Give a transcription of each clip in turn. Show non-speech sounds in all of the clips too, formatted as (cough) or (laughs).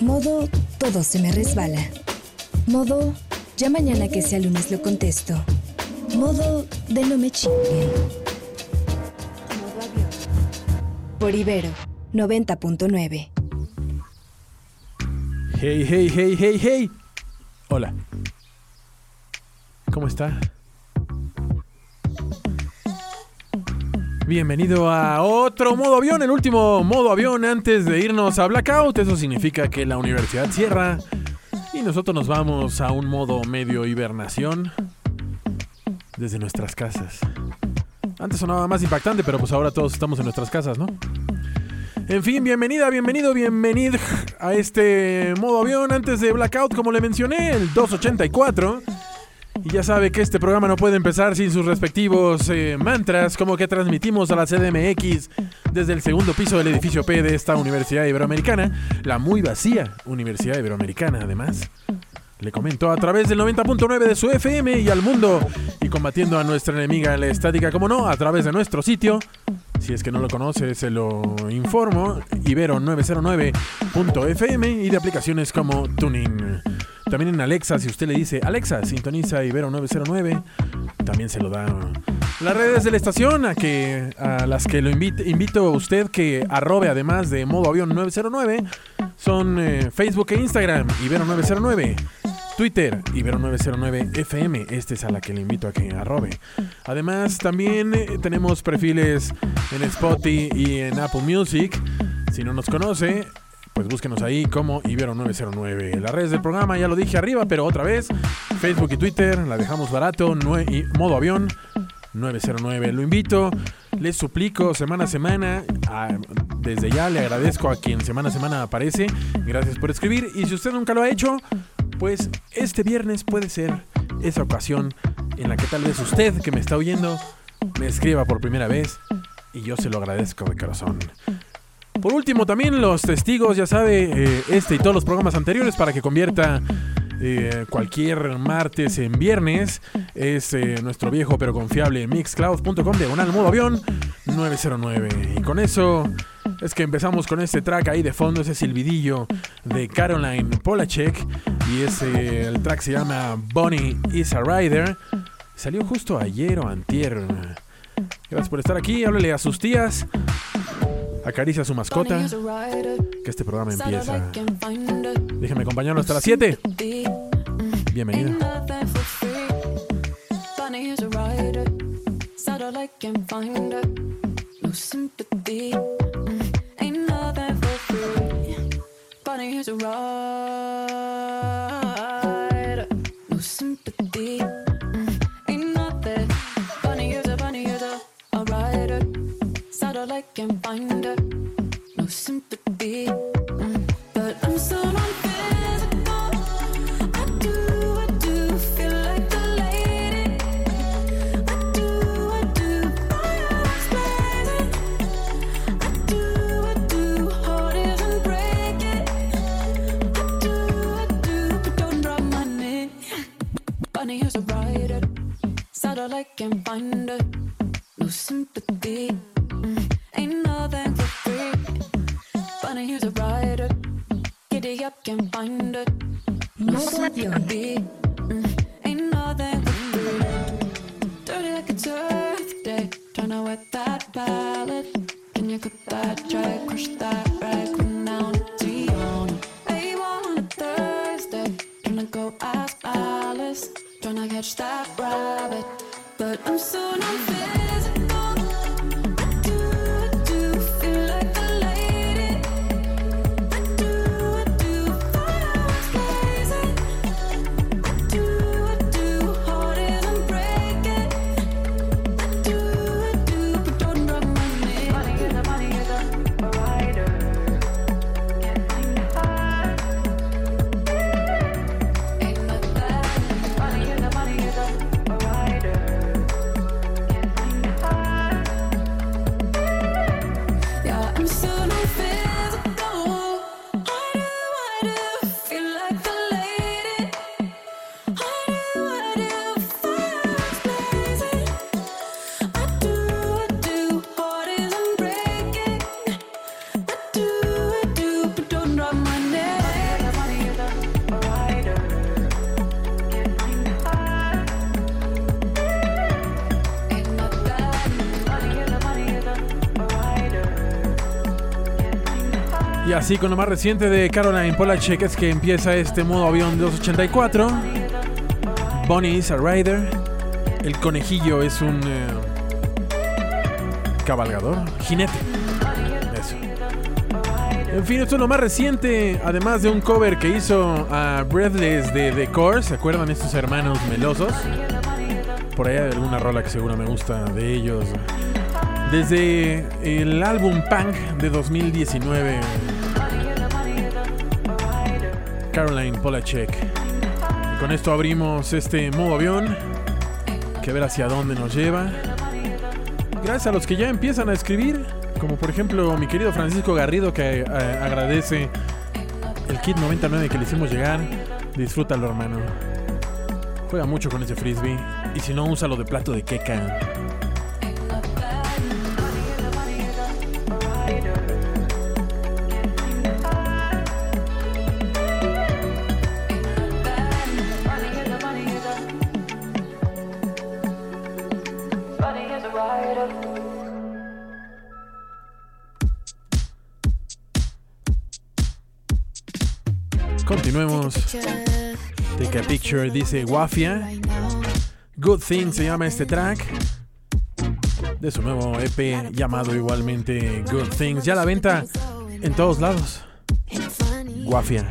Modo todo se me resbala. Modo ya mañana que sea lunes lo contesto. Modo de no me chinguen. Modo avión. Por Ibero 90.9. Hey, hey, hey, hey, hey. Hola. ¿Cómo está? Bienvenido a otro modo avión, el último modo avión antes de irnos a Blackout. Eso significa que la universidad cierra y nosotros nos vamos a un modo medio hibernación desde nuestras casas. Antes sonaba más impactante, pero pues ahora todos estamos en nuestras casas, ¿no? En fin, bienvenida, bienvenido, bienvenido a este modo avión antes de Blackout, como le mencioné, el 284. Y ya sabe que este programa no puede empezar sin sus respectivos eh, mantras, como que transmitimos a la CDMX desde el segundo piso del edificio P de esta Universidad Iberoamericana, la muy vacía Universidad Iberoamericana además. Le comento a través del 90.9 de su FM y al mundo, y combatiendo a nuestra enemiga la estática, como no, a través de nuestro sitio. Si es que no lo conoce, se lo informo, ibero909.fm y de aplicaciones como Tuning. También en Alexa, si usted le dice Alexa, sintoniza Ibero 909, también se lo da. Las redes de la estación a que a las que lo invite, invito a usted que arrobe además de modo avión 909 son eh, Facebook e Instagram Ibero 909. Twitter, Ibero909FM, este es a la que le invito a que arrobe. Además, también eh, tenemos perfiles en Spotify y en Apple Music. Si no nos conoce, pues búsquenos ahí como Ibero909. Las redes del programa ya lo dije arriba, pero otra vez, Facebook y Twitter, la dejamos barato, y modo avión 909. Lo invito, les suplico semana a semana, desde ya le agradezco a quien semana a semana aparece, gracias por escribir y si usted nunca lo ha hecho, pues este viernes puede ser esa ocasión en la que tal vez usted que me está oyendo me escriba por primera vez y yo se lo agradezco de corazón. Por último, también los testigos, ya sabe, eh, este y todos los programas anteriores para que convierta eh, cualquier martes en viernes. Es eh, nuestro viejo pero confiable mixcloud.com diagonal modo avión 909. Y con eso es que empezamos con este track ahí de fondo, ese silbidillo de Caroline Polachek. Y ese, el track se llama Bonnie is a Rider. Salió justo ayer o antier. Gracias por estar aquí. Háblele a sus tías. Acaricia a su mascota. Que este programa empieza. Déjame acompañarlo hasta las 7. Bienvenida. Bunny is a rider, no sympathy. Satellite can find her. No sympathy. Mm, But I'm so non-physical. I do, I do feel like a lady. I do, I do. Fireworks blazing. I do, I do. Heart isn't breaking. I do, I do. But don't drop my name. Bunny is a rider. Satellite can find her. No sympathy. No así con lo más reciente de Caroline Polachek es que empieza este modo avión 284. Bonnie is a rider. El conejillo es un eh, cabalgador, jinete. Eso. En fin, esto es lo más reciente, además de un cover que hizo a Breathless de The Core. ¿Se acuerdan estos hermanos melosos? Por ahí hay alguna rola que seguro me gusta de ellos. Desde el álbum Punk de 2019. Caroline Polachek. Con esto abrimos este modo avión. Que ver hacia dónde nos lleva. Gracias a los que ya empiezan a escribir. Como por ejemplo mi querido Francisco Garrido que eh, agradece el kit 99 que le hicimos llegar. Disfrútalo hermano. Juega mucho con ese frisbee. Y si no, úsalo de plato de queca. Dice Wafia. Good Thing se llama este track. De su nuevo EP llamado igualmente Good Things. Ya la venta en todos lados. Guafia.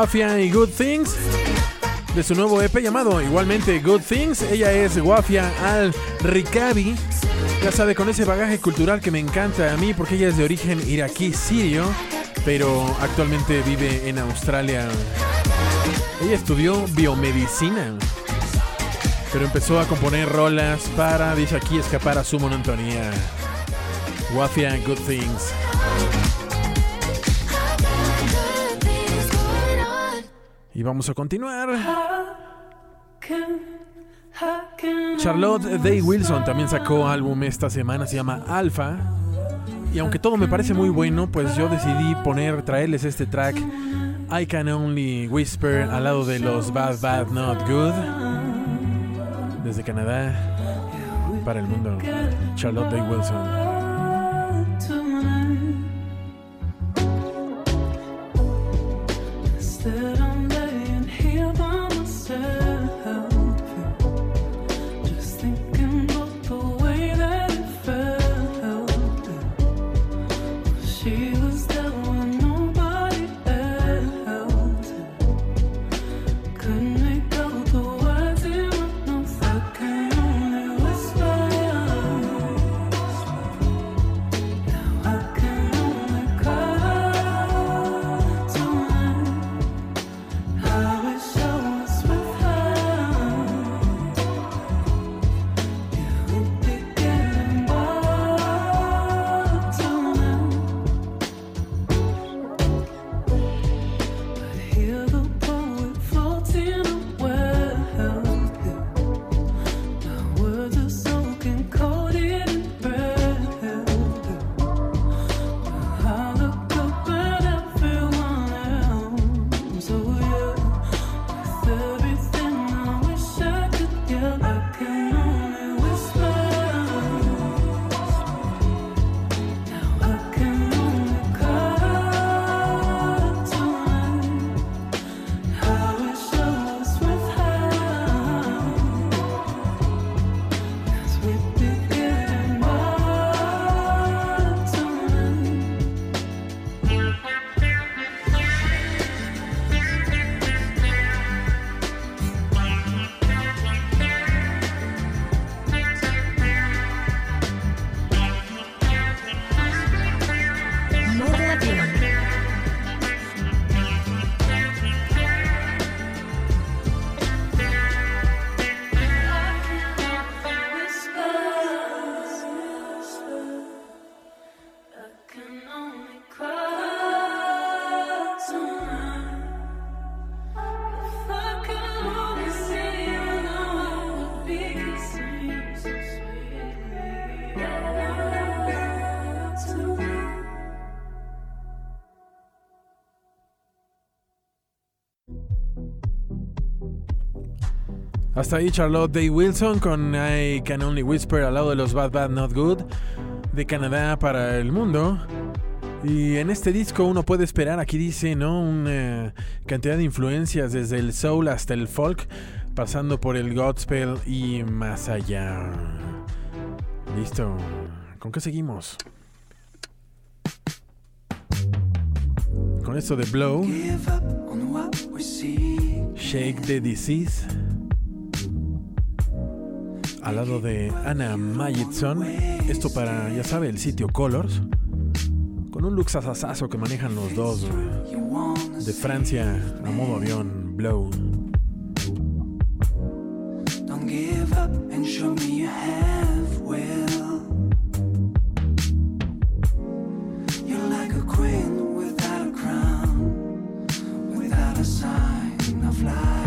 Wafia y Good Things. De su nuevo EP llamado igualmente Good Things. Ella es Wafia Al Rikabi. Ya sabe, con ese bagaje cultural que me encanta a mí porque ella es de origen iraquí sirio, pero actualmente vive en Australia. Ella estudió biomedicina, pero empezó a componer rolas para, dice aquí, escapar a su monotonía. Wafia Good Things. Y vamos a continuar. Charlotte Day Wilson también sacó álbum esta semana, se llama Alpha. Y aunque todo me parece muy bueno, pues yo decidí poner, traerles este track I Can Only Whisper al lado de los Bad Bad Not Good. Desde Canadá para el mundo. Charlotte Day Wilson. Hasta ahí Charlotte Day Wilson con I Can Only Whisper al lado de los Bad Bad Not Good de Canadá para el mundo. Y en este disco uno puede esperar, aquí dice, ¿no? Una cantidad de influencias desde el soul hasta el folk, pasando por el gospel y más allá. Listo. ¿Con qué seguimos? Con esto de Blow. Shake the Disease. Al lado de Anna Mayitson. Esto para, ya sabe, el sitio Colors. Con un luxasazo que manejan los dos. De Francia a modo avión, Blow. Don't give up and show me you have will. You're like a queen without a crown, without a sign of lightning.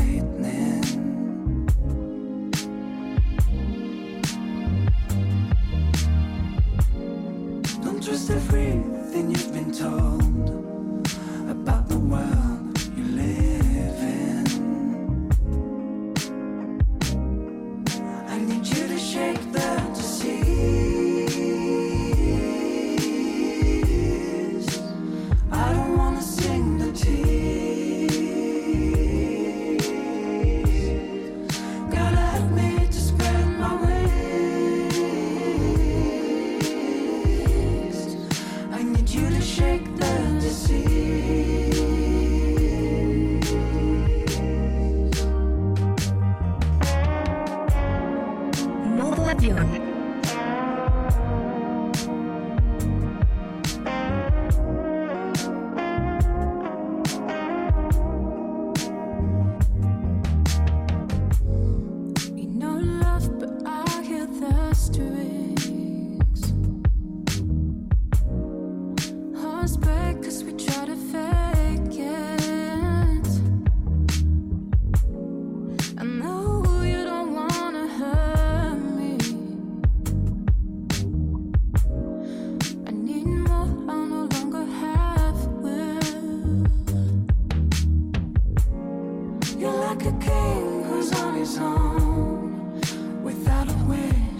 Like a king who's on his own, without a wish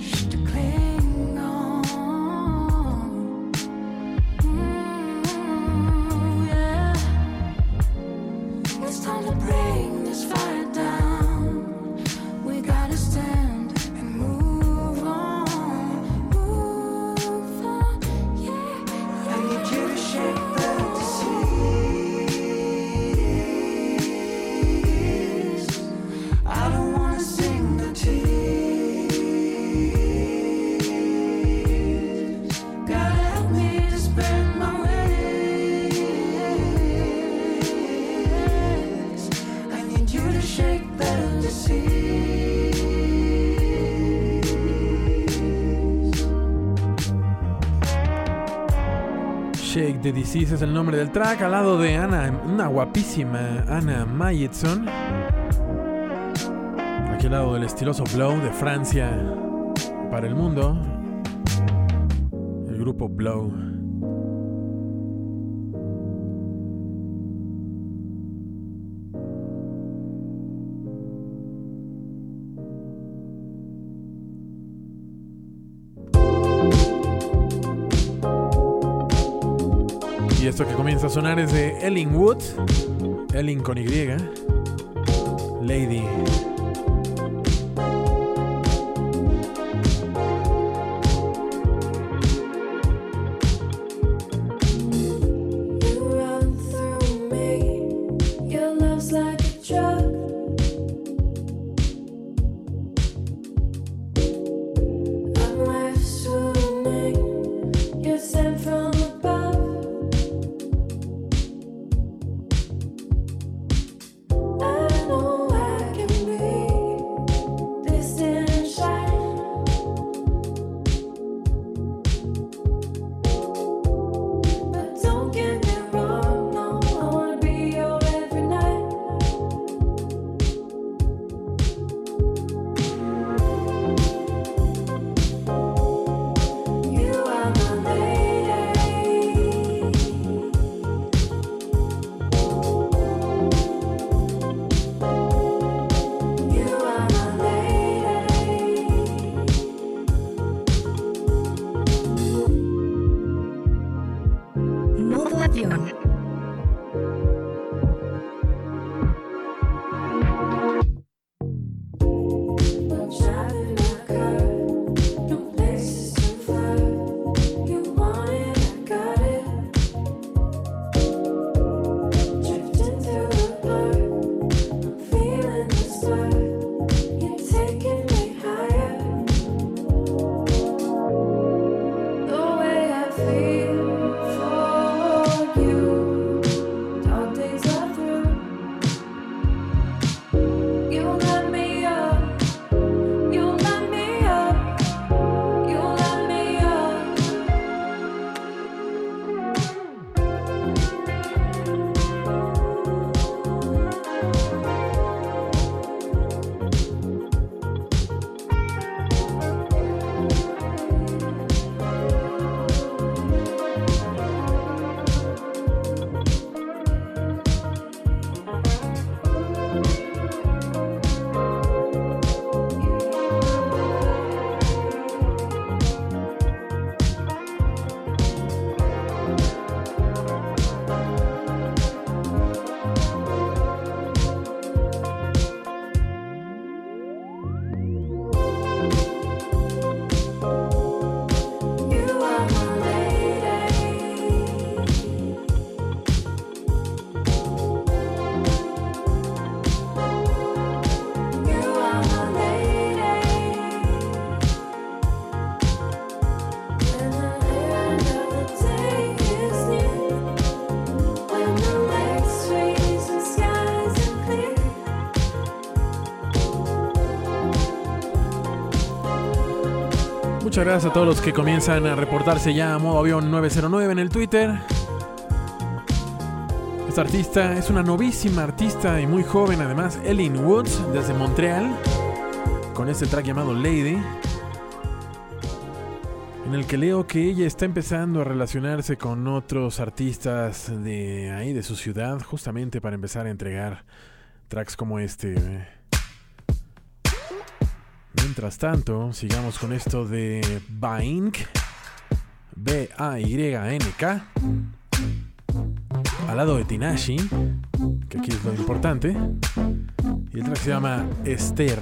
Shake the Disease es el nombre del track, al lado de Ana, una guapísima Ana Mayetson. Aquí al lado del estiloso Blow de Francia para el mundo. El grupo Blow. A sonar de Ellen Wood. Ellen con Y. Lady. Muchas gracias a todos los que comienzan a reportarse ya a modo avión 909 en el Twitter. Esta artista es una novísima artista y muy joven además, Ellen Woods desde Montreal, con este track llamado Lady, en el que leo que ella está empezando a relacionarse con otros artistas de ahí, de su ciudad, justamente para empezar a entregar tracks como este. Mientras tanto, sigamos con esto de Baink, B-A-Y-N-K, al lado de Tinashi, que aquí es lo importante, y el track se llama Esther.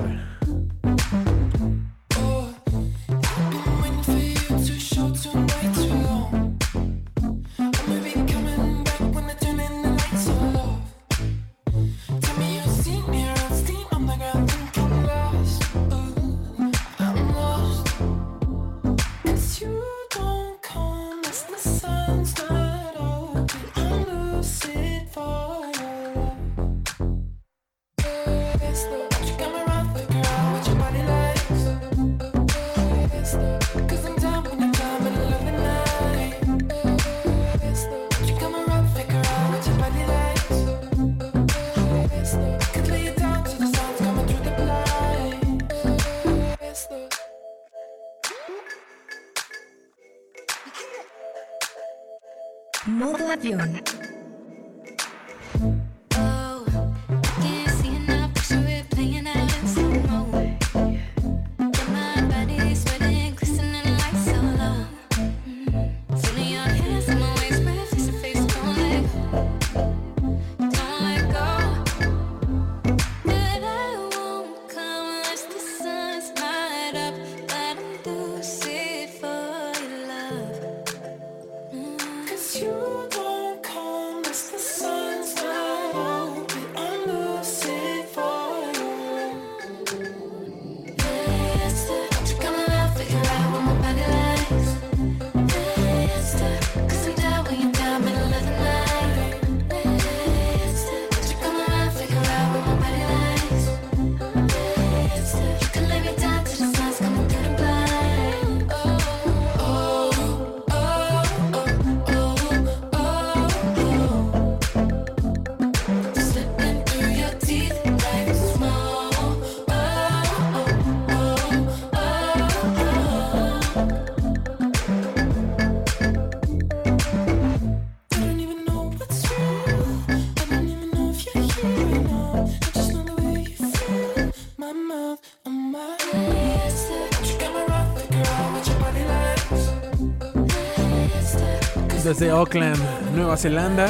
Desde Auckland, Nueva Zelanda,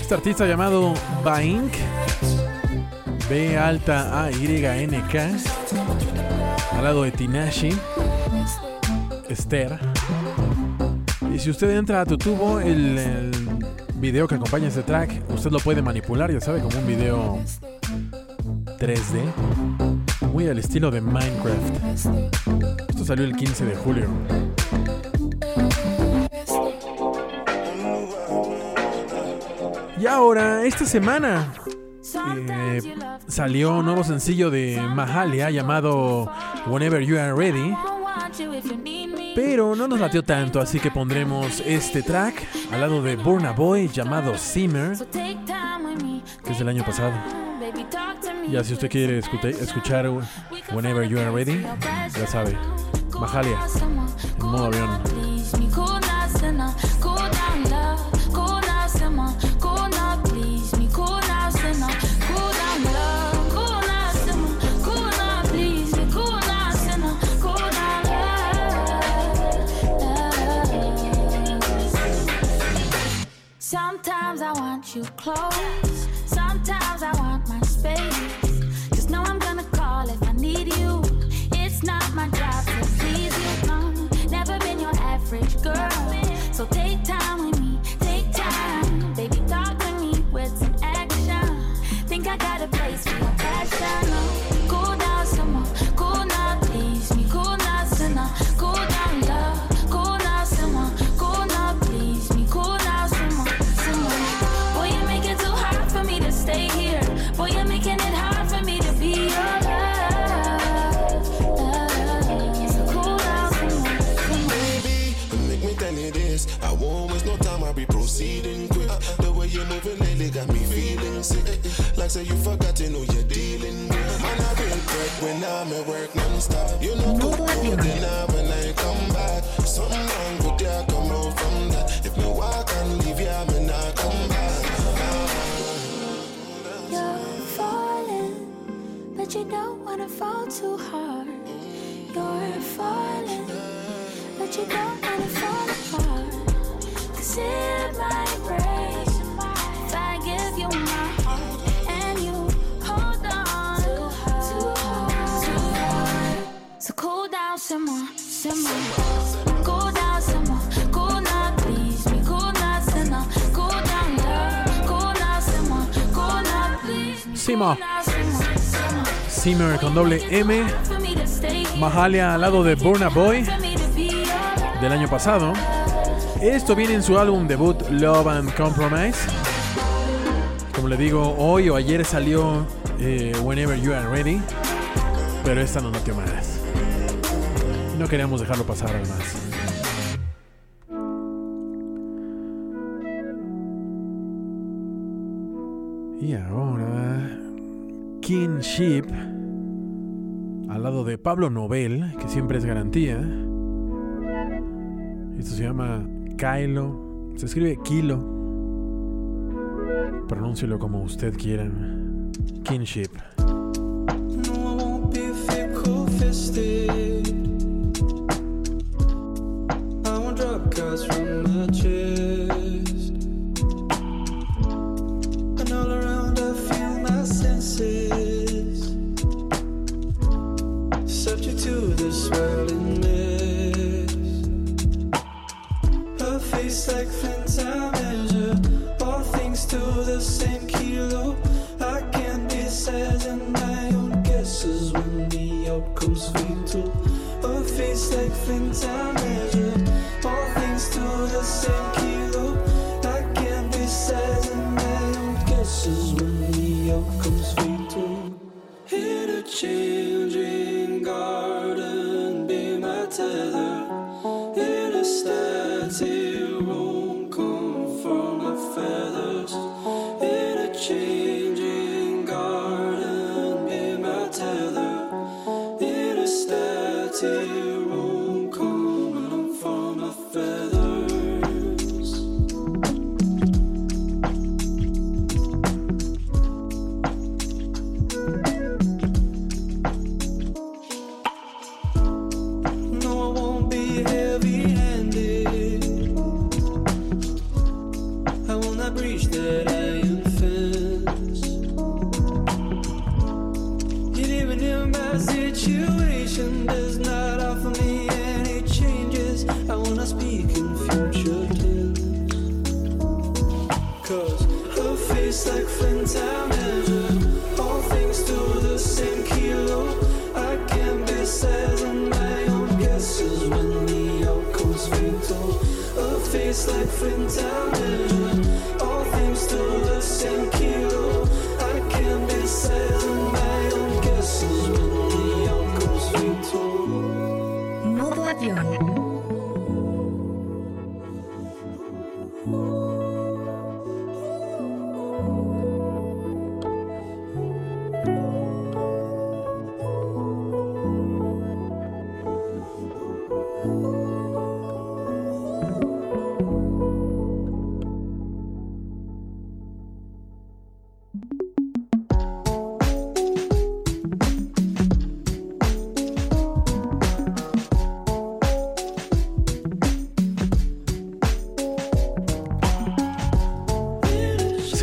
este artista llamado Baink, B alta A Y N K, al lado de Tinashi, Esther. Y si usted entra a tu tubo, el, el video que acompaña este track, usted lo puede manipular, ya sabe, como un video 3D, muy al estilo de Minecraft. Esto salió el 15 de julio. Y ahora, esta semana eh, salió un nuevo sencillo de Mahalia llamado Whenever You Are Ready. Pero no nos latió tanto, así que pondremos este track al lado de Burna Boy llamado Simmer, que es del año pasado. Ya si usted quiere escuchar Whenever You Are Ready, ya sabe, Mahalia, en modo avión. Close. Say you forgotten who you're dealing with. Man, I real break when I'm at work non-stop. You know, Modo good avión. dinner when I come back. Something wrong with ya, come out from that. If me walk and leave ya, me not come back. You're falling, but you don't wanna fall too hard. You're falling, but you don't wanna fall apart. Cause it might more. Simmer con doble M. Mahalia al lado de Burna Boy del año pasado. Esto viene en su álbum debut Love and Compromise. Como le digo, hoy o ayer salió eh, Whenever You Are Ready. Pero esta no notió más. No queríamos dejarlo pasar además. Y ahora Kinship al lado de Pablo Nobel, que siempre es garantía. Esto se llama Kylo. Se escribe Kilo. Pronúncielo como usted quiera. Kinship. No, I won't be fickle-fisted. I won't drop from chest. nothing time. me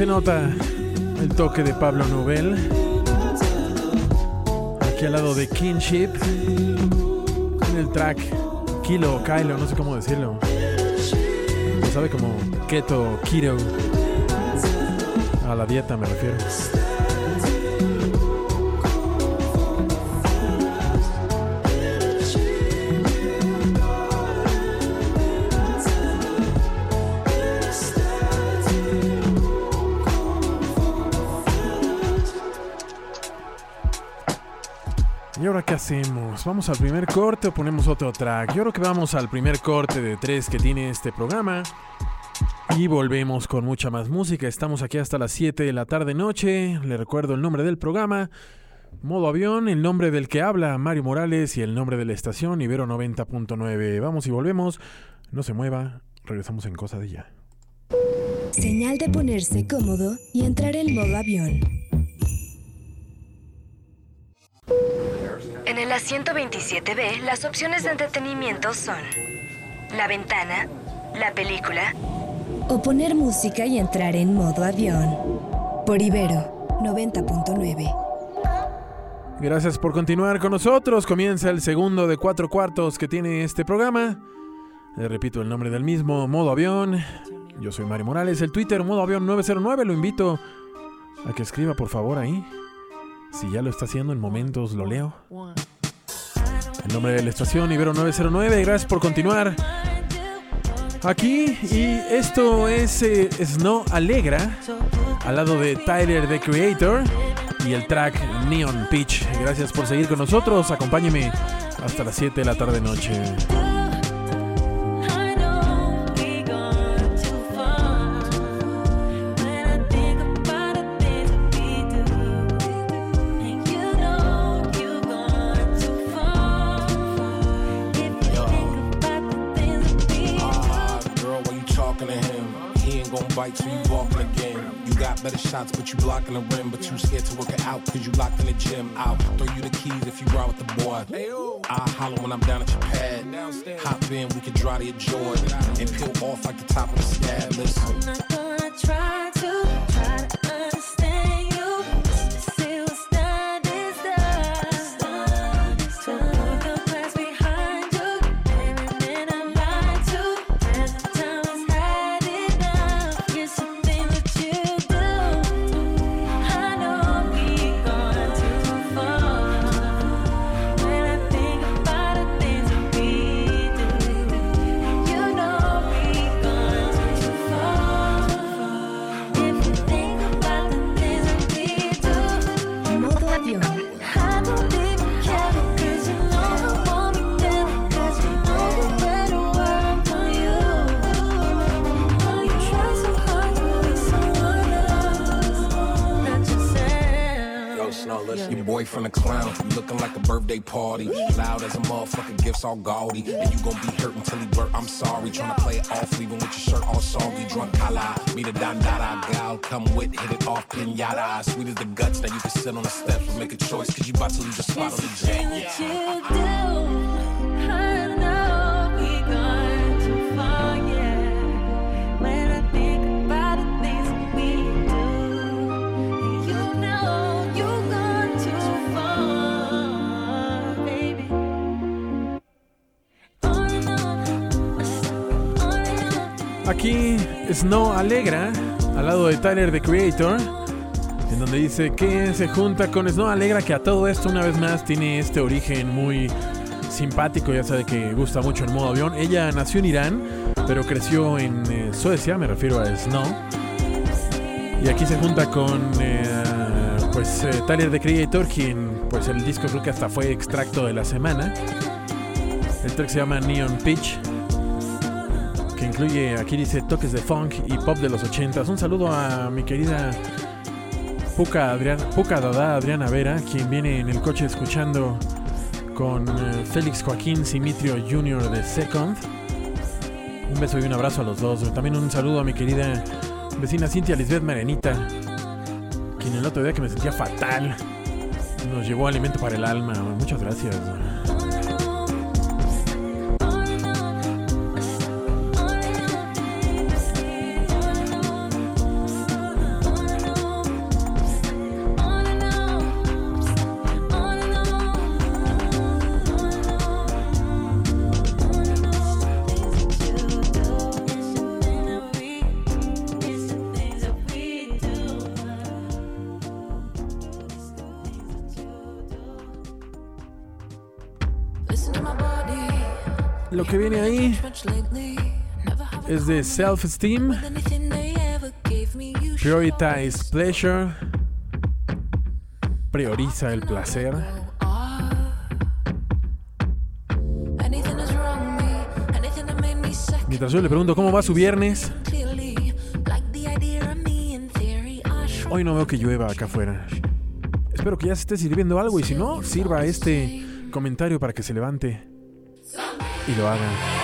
nota el toque de Pablo Nobel. Aquí al lado de Kinship. En el track Kilo Kylo, no sé cómo decirlo. Sabe como keto, keto. A la dieta me refiero. Hacemos? ¿Vamos al primer corte o ponemos otro track? Yo creo que vamos al primer corte de tres que tiene este programa. Y volvemos con mucha más música. Estamos aquí hasta las 7 de la tarde noche. Le recuerdo el nombre del programa. Modo avión, el nombre del que habla Mario Morales y el nombre de la estación Ibero 90.9. Vamos y volvemos. No se mueva. Regresamos en cosa de ya. Señal de ponerse cómodo y entrar en modo avión. En el asiento 27B, las opciones de entretenimiento son la ventana, la película o poner música y entrar en modo avión. Por Ibero 90.9. Gracias por continuar con nosotros. Comienza el segundo de cuatro cuartos que tiene este programa. Le repito el nombre del mismo, Modo Avión. Yo soy Mario Morales, el Twitter Modo Avión 909. Lo invito a que escriba por favor ahí. Si ya lo está haciendo en momentos, lo leo. El nombre de la estación Ibero 909. Gracias por continuar aquí. Y esto es eh, Snow Alegra, al lado de Tyler the Creator y el track Neon Pitch. Gracias por seguir con nosotros. Acompáñeme hasta las 7 de la tarde Better shots, but you blocking the rim, but you scared to work it out, cause you locked in the gym. I'll throw you the keys if you ride with the boy. I'll holler when I'm down at your pad. Hop in, we can dry to your Jordan and peel off like the top of the scab. Listen. not gonna try to try to boyfriend a clown. You looking like a birthday party. Loud as a motherfucker, gifts all gaudy. And you gon' be hurt until he burnt. I'm sorry. Tryna play it off, even with your shirt all soggy. Drunk kala. Me the dandada gal. Come with, hit it off, pinata. Sweet as the guts. Now you can sit on the steps and make a choice. Cause you about to lose your spot on the jet. What you do, Aquí Snow Alegra, al lado de Tyler the Creator, en donde dice que se junta con Snow Alegra, que a todo esto una vez más tiene este origen muy simpático, ya sabe que gusta mucho el modo avión. Ella nació en Irán, pero creció en eh, Suecia, me refiero a Snow. Y aquí se junta con eh, pues eh, Tyler the Creator, quien pues el disco creo que hasta fue extracto de la semana. El track se llama Neon Pitch que incluye, aquí dice, toques de funk y pop de los 80 Un saludo a mi querida Puca, Adriana, Puca Dada Adriana Vera, quien viene en el coche escuchando con eh, Félix Joaquín Simitrio Jr. de Second. Un beso y un abrazo a los dos. También un saludo a mi querida vecina Cintia Lisbeth Marenita, quien el otro día que me sentía fatal nos llevó alimento para el alma. Muchas gracias. Self Esteem, Prioritize Pleasure, prioriza el placer. Mientras yo le pregunto cómo va su viernes, hoy no veo que llueva acá afuera. Espero que ya se esté sirviendo algo y si no, sirva este comentario para que se levante y lo haga.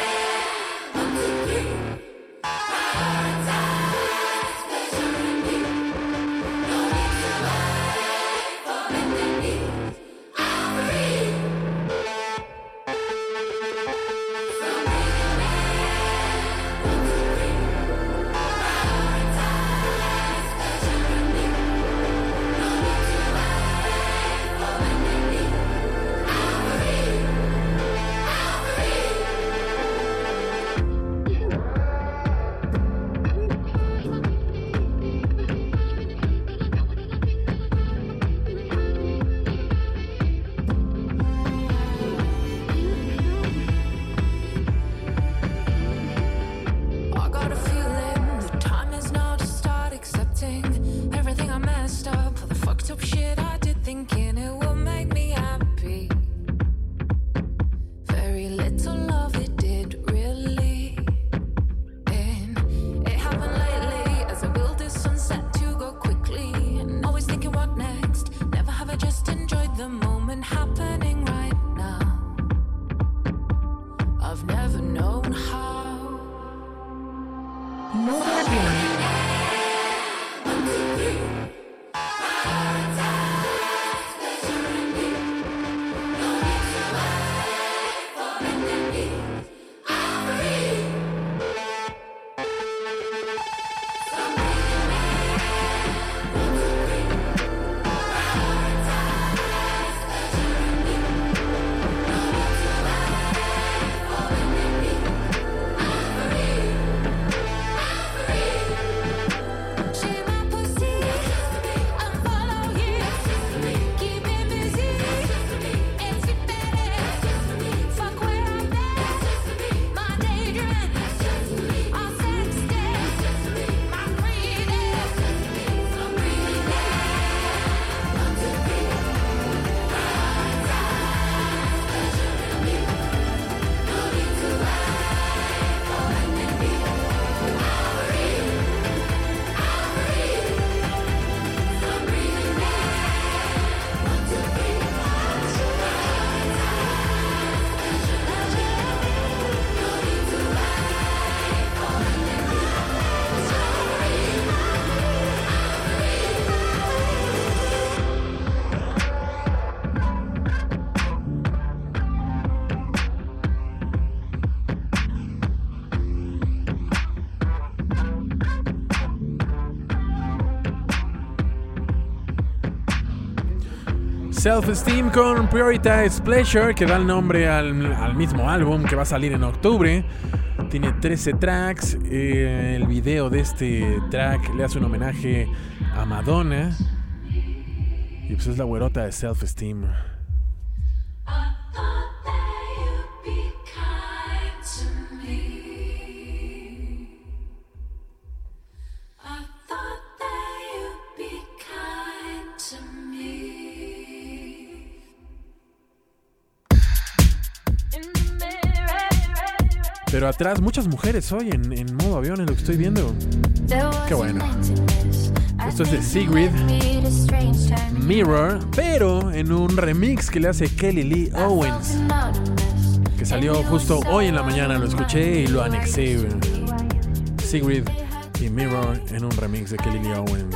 Self-Esteem con Prioritize Pleasure, que da el nombre al, mismo álbum que va a salir en octubre. Tiene 13 tracks. eh, el video de este track le hace un homenaje a Madonna. Y pues es la güerota de Self-Esteem. Atrás muchas mujeres hoy en, en modo avión, es lo que estoy viendo. Qué bueno. Esto es de Sigrid. Mirror, pero en un remix que le hace Kelly Lee Owens, que salió justo hoy en la mañana, lo escuché y lo anexé. Sigrid y Mirror en un remix de Kelly Lee Owens.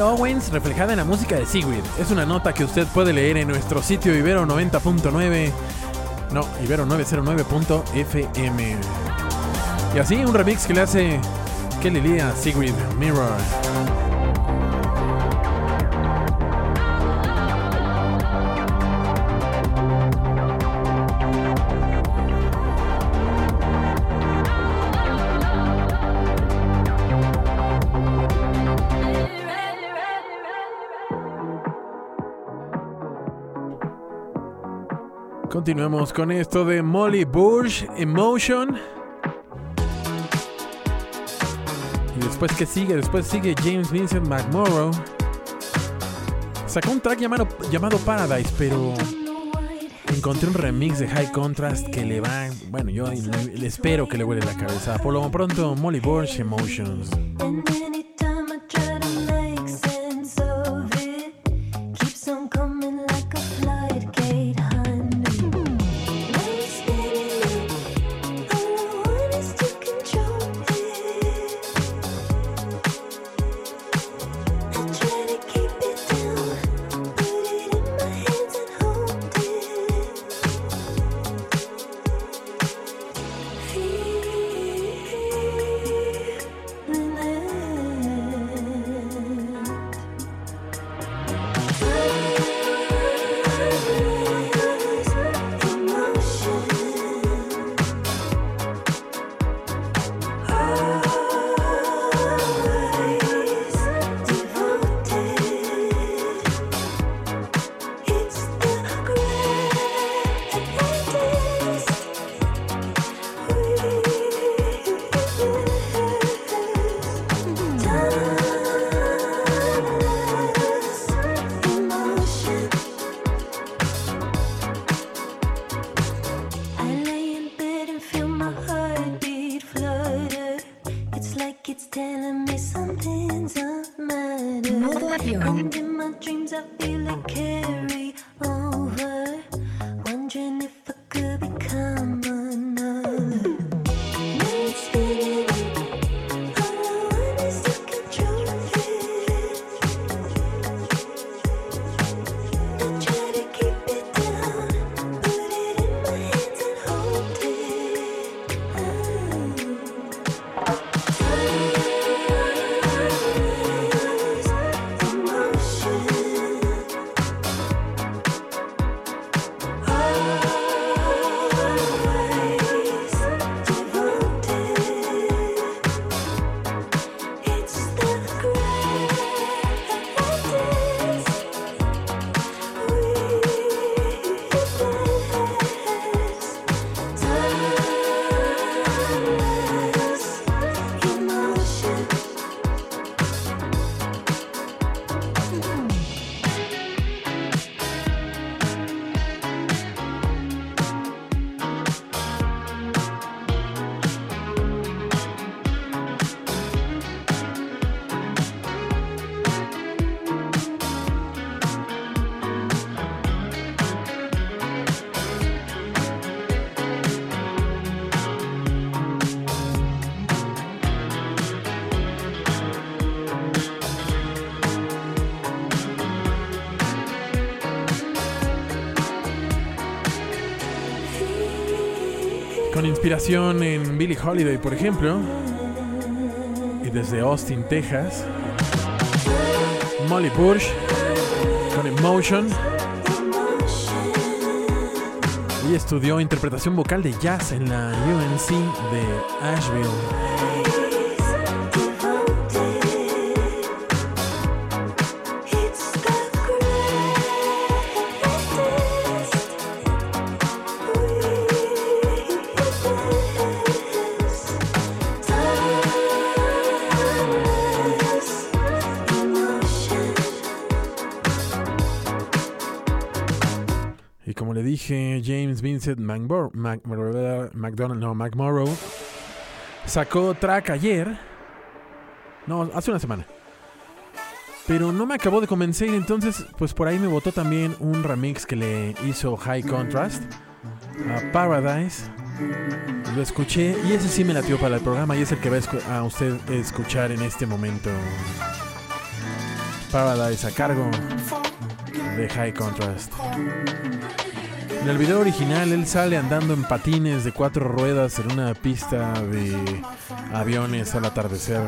Owens reflejada en la música de Sigrid. Es una nota que usted puede leer en nuestro sitio Ibero 90.9. No, Ibero 909.fm. Y así un remix que le hace Kelly Lee a Sigrid Mirror. Continuamos con esto de Molly Bush, Emotion. Y después que sigue, después sigue James Vincent McMorrow. Sacó un track llamado, llamado Paradise, pero encontré un remix de High Contrast que le va, bueno, yo le, espero que le huele la cabeza. Por lo pronto, Molly Bush, Emotions. Inspiración en Billie Holiday, por ejemplo. Y desde Austin, Texas. Molly Bush con Emotion. Y estudió interpretación vocal de jazz en la UNC de Asheville. Mac- McDonald, no, McMorrow sacó track ayer. No, hace una semana. Pero no me acabó de convencer, entonces pues por ahí me votó también un remix que le hizo High Contrast a Paradise. Lo escuché y ese sí me latió para el programa y es el que va a usted escuchar en este momento. Paradise a cargo de High Contrast. En el video original él sale andando en patines de cuatro ruedas en una pista de aviones al atardecer.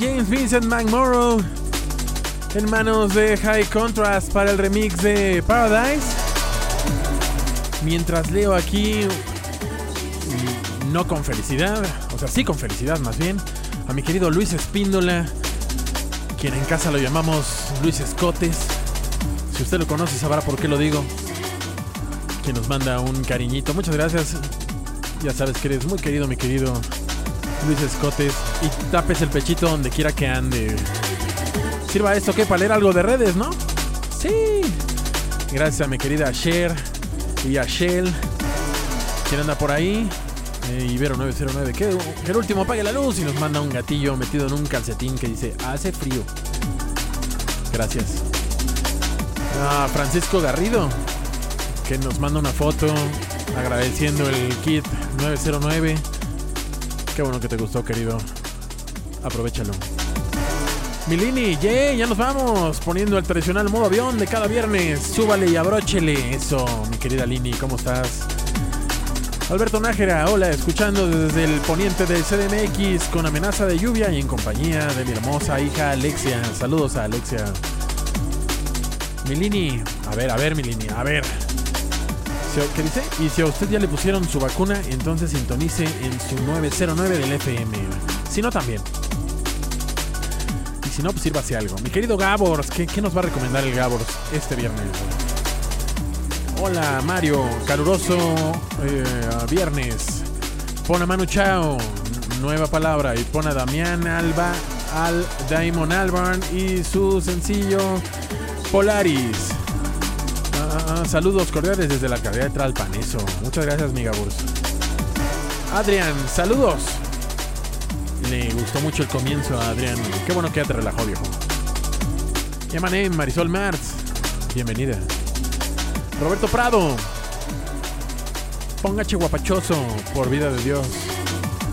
James Vincent McMorrow en manos de High Contrast para el remix de Paradise. Mientras leo aquí, no con felicidad, o sea, sí con felicidad más bien, a mi querido Luis Espíndola, quien en casa lo llamamos Luis Escotes. Si usted lo conoce sabrá por qué lo digo. Quien nos manda un cariñito. Muchas gracias. Ya sabes que eres muy querido, mi querido Luis Escotes. Y tapes el pechito donde quiera que ande. Sirva esto que para leer algo de redes, ¿no? Sí. Gracias a mi querida Cher y a Shell. Quien anda por ahí. Eh, Ibero 909. Que, que el último apague la luz y nos manda un gatillo metido en un calcetín que dice hace frío. Gracias. A Francisco Garrido. Que nos manda una foto agradeciendo el kit 909. Qué bueno que te gustó, querido. Aprovechalo. Milini, yay, ya nos vamos. Poniendo el tradicional modo avión de cada viernes. Súbale y abróchele. Eso, mi querida Lini, ¿cómo estás? Alberto Nájera, hola, escuchando desde el poniente del CDMX con amenaza de lluvia y en compañía de mi hermosa hija Alexia. Saludos a Alexia. Milini, a ver, a ver, Milini, a ver. ¿Qué dice? Y si a usted ya le pusieron su vacuna, entonces sintonice en su 909 del FM. Si no, también. Y si no, pues sírvase algo. Mi querido Gabors, ¿qué, qué nos va a recomendar el Gabors este viernes? Hola, Mario. Caluroso eh, viernes. Pon a Manu Chao. Nueva palabra. Y pon a Damián Alba, al Daimon Albarn y su sencillo Polaris. Ah, saludos cordiales desde la alcaldía de Tralpan. Eso. Muchas gracias, mi Gabors. Adrián, saludos. Le gustó mucho el comienzo a Adrián. Qué bueno que te relajó, viejo. Llamané Marisol Martz. Bienvenida. Roberto Prado. Póngache guapachoso, por vida de Dios.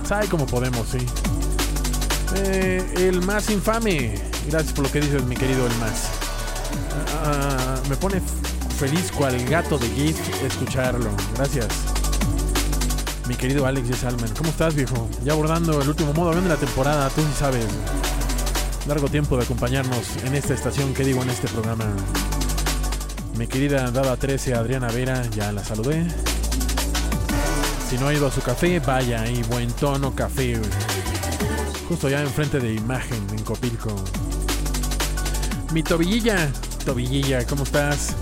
Sabe cómo podemos, sí. Eh, el más infame. Gracias por lo que dices, mi querido El Más. Ah, me pone feliz cual gato de GIF escucharlo. Gracias. Mi querido Alex G. Salman. ¿Cómo estás, viejo? Ya abordando el último modo avión de la temporada, tú sabes. Largo tiempo de acompañarnos en esta estación, que digo en este programa. Mi querida Dada 13, Adriana Vera, ya la saludé. Si no ha ido a su café, vaya ahí, buen tono café. Justo ya enfrente de imagen en Copilco. Mi tobillilla, tobillilla, ¿cómo estás?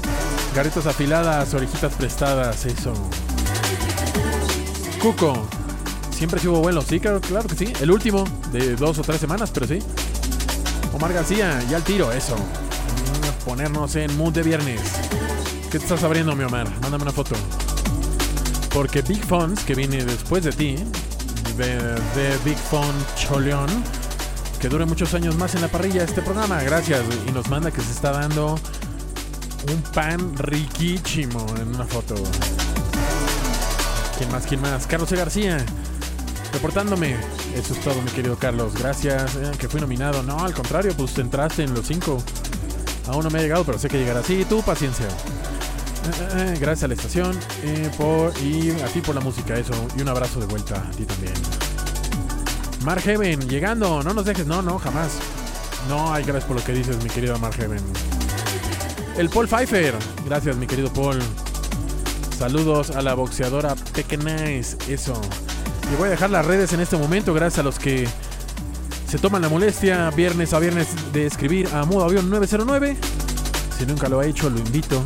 Garritas afiladas, orejitas prestadas, eso. Cuco, siempre hubo vuelo, sí, claro, claro que sí. El último, de dos o tres semanas, pero sí. Omar García, ya al tiro, eso. Ponernos en mood de viernes. ¿Qué te estás abriendo, mi Omar? Mándame una foto. Porque Big Fonts, que viene después de ti, de, Big Font Choleón, que dure muchos años más en la parrilla este programa. Gracias. Y nos manda que se está dando un pan riquísimo en una foto. ¿Quién más? ¿Quién más? Carlos E. García. Reportándome. Eso es todo, mi querido Carlos. Gracias. eh, que fui nominado. No, al contrario, pues entraste en los cinco. Aún no me ha llegado, pero sé que llegará. Sí, tú, paciencia. Eh, eh, gracias a la estación por, y a ti por la música, eso. Y un abrazo de vuelta a ti también. Mark Heaven, llegando. No nos dejes, no, no, jamás. No, ay, gracias por lo que dices, mi querido Mark Heaven. El Paul Pfeiffer. Gracias, mi querido Paul. Saludos a la boxeadora Pequeñez. Eso. Y voy a dejar las redes en este momento, gracias a los que se toman la molestia viernes a viernes de escribir a modo avión 909. Si nunca lo ha hecho, lo invito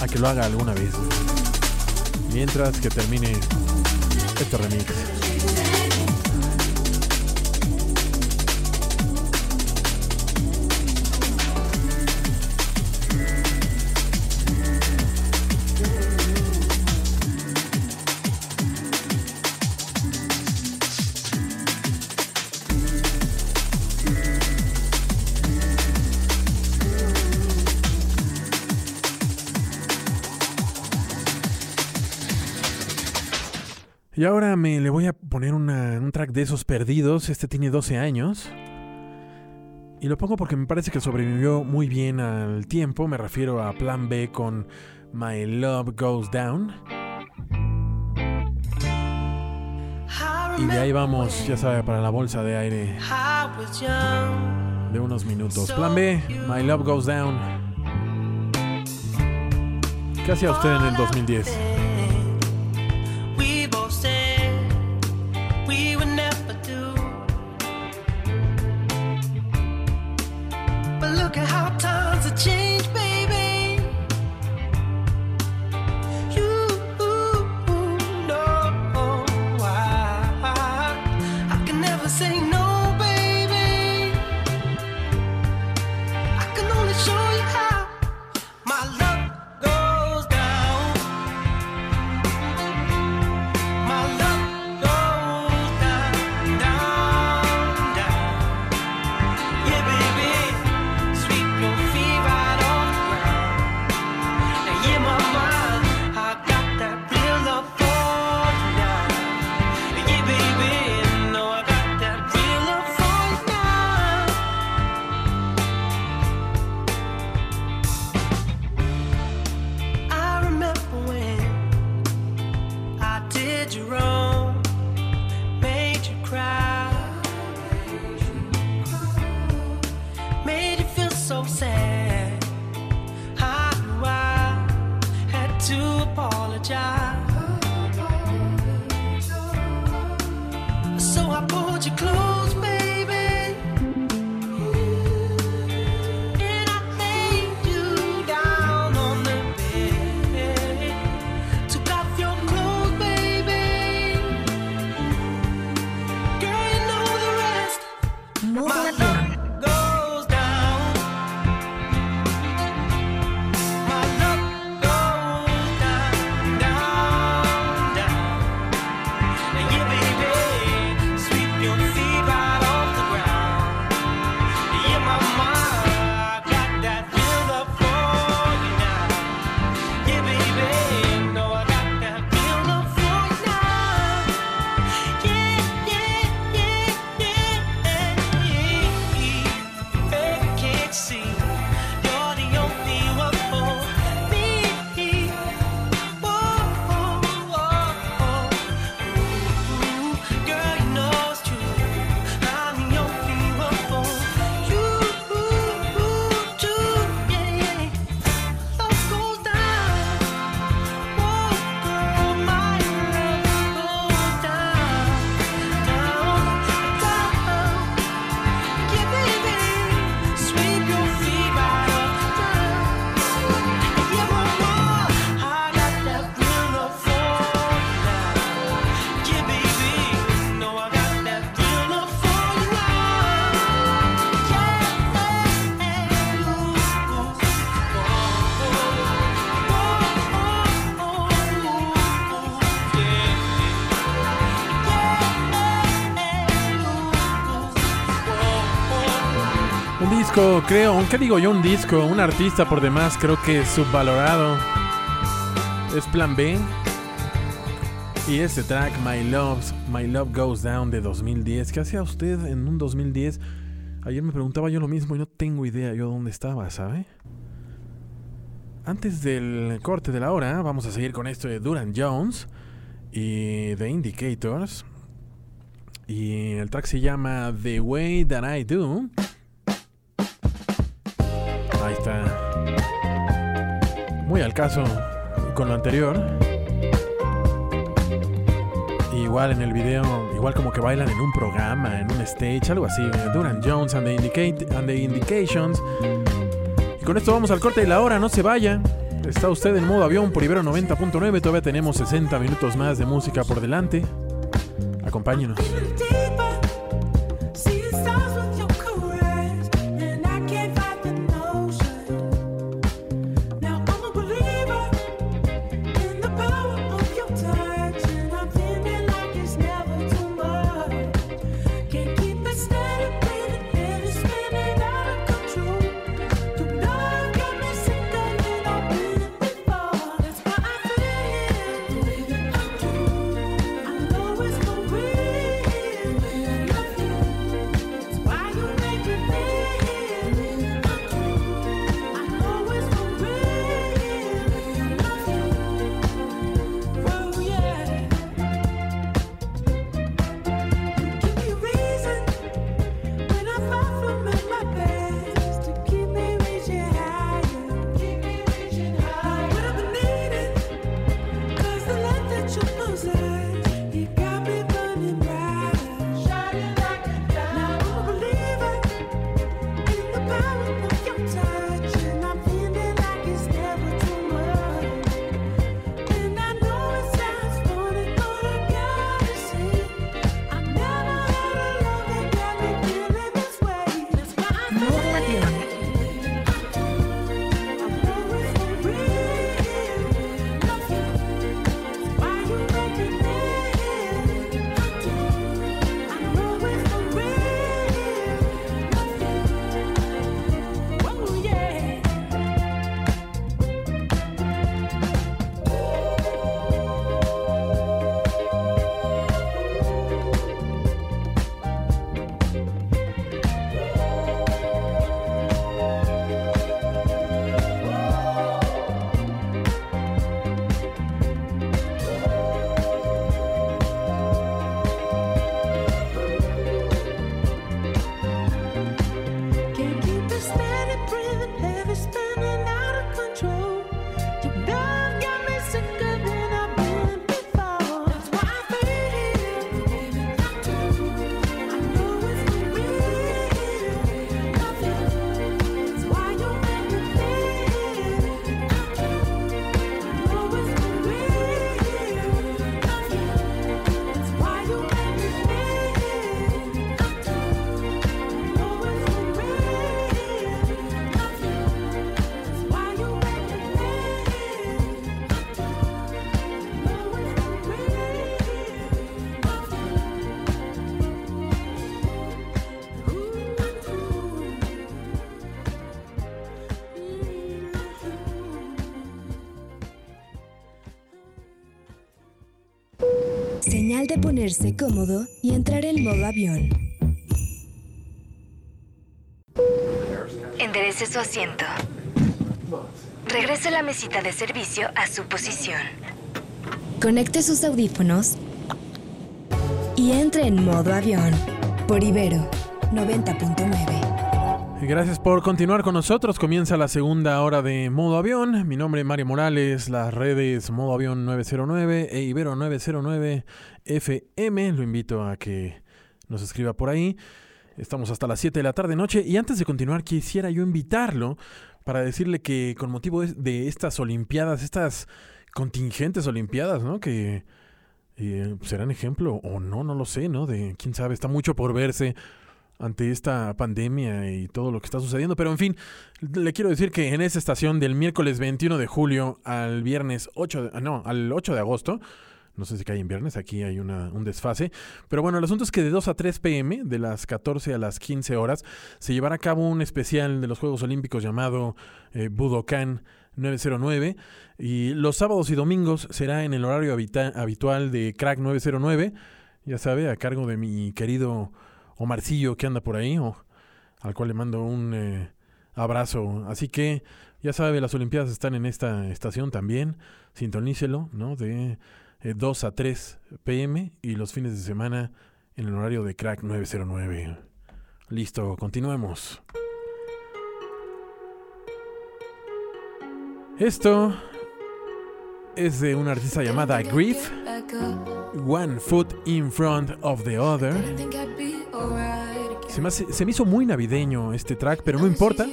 a que lo haga alguna vez. Mientras que termine este remix. Y ahora me le voy a poner una- un track de esos perdidos. Este tiene 12 años. Y lo pongo porque me parece que sobrevivió muy bien al tiempo. Me refiero a Plan B con My Love Goes Down. Y de ahí vamos, ya sabe, para la bolsa de aire de unos minutos. Plan B, My Love Goes Down. ¿Qué hacía usted en el 2010? Look at how times have changed, baby. Creo, ¿qué digo yo? Un disco, un artista por demás, creo que subvalorado. Es Plan B. Y este track, My Love, My Love Goes Down de 2010. ¿Qué hacía usted en un 2010? Ayer me preguntaba yo lo mismo y no tengo idea yo dónde estaba, ¿sabe? Antes del corte de la hora, vamos a seguir con esto de Duran Jones y The Indicators. Y el track se llama The Way That I Do. Muy al caso con lo anterior. Igual en el video, igual como que bailan en un programa, en un stage, algo así. Duran Jones and the, Indicate, and the Indications. Y con esto vamos al corte de la hora, no se vaya. Está usted en modo avión por Ibero 90.9, todavía tenemos 60 minutos más de música por delante. Acompáñenos. Señal de ponerse cómodo y entrar en modo avión. Enderece su asiento. Regrese la mesita de servicio a su posición. Conecte sus audífonos y entre en modo avión por Ibero 90.9. Gracias por continuar con nosotros. Comienza la segunda hora de Modo Avión. Mi nombre es Mario Morales, las redes Modo Avión 909 e Ibero 909 FM. Lo invito a que nos escriba por ahí. Estamos hasta las 7 de la tarde noche y antes de continuar quisiera yo invitarlo para decirle que con motivo de- estas Olimpiadas, estas contingentes Olimpiadas, ¿no? Que eh, serán ejemplo o no, no lo sé, ¿no? De quién sabe, está mucho por verse ante esta pandemia y todo lo que está sucediendo. Pero en fin, le quiero decir que en esa estación del miércoles 21 de julio al viernes 8 de, no, al 8 de agosto, No sé si cae en viernes, aquí hay una, un desfase. Pero bueno, el asunto es que de 2 a 3 pm, de las 14 a las 15 horas, se llevará a cabo un especial de los Juegos Olímpicos llamado eh, Budokan 909. Y los sábados y domingos será en el horario habitual de Crack 909. Ya sabe, a cargo de mi querido Omarcillo que anda por ahí, o- al cual le mando un eh, abrazo. Así que, ya sabe, las Olimpiadas están en esta estación también. Sintonícelo, ¿no? De eh, 2 a 3 pm y los fines de semana en el horario de Crack 909. Listo, continuemos. Esto es de una artista llamada Grief. One Foot in Front of the Other. Se me, hizo muy navideño este track, pero no importa.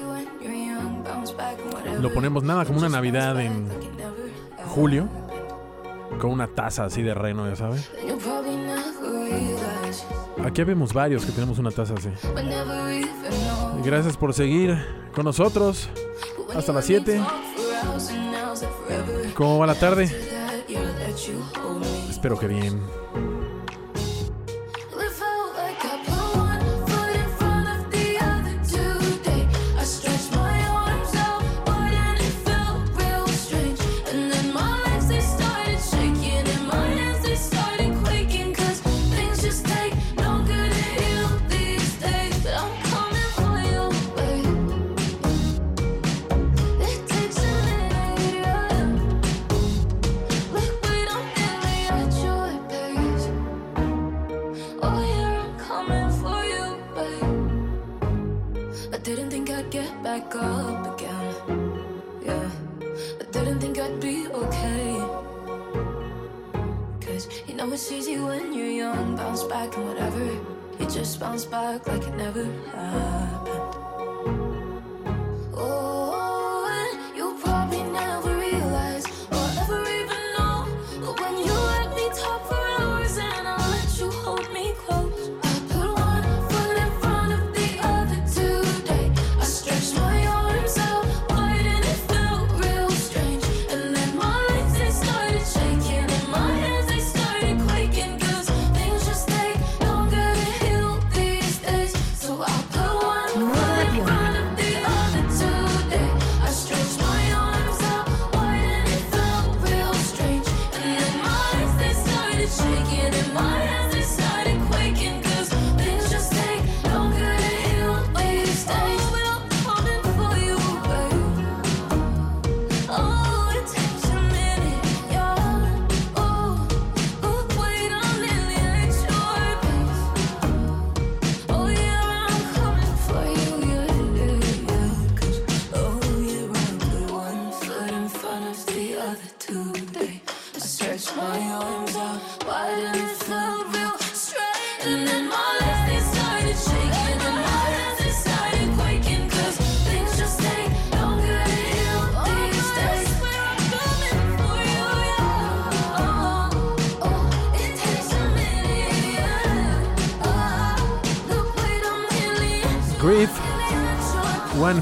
Lo ponemos nada como una Navidad en julio, con una taza así de reno, ya sabes. Aquí vemos varios que tenemos una taza así. gracias por seguir con nosotros. Hasta las let me 7. ¿Cómo va la tarde? Espero que bien.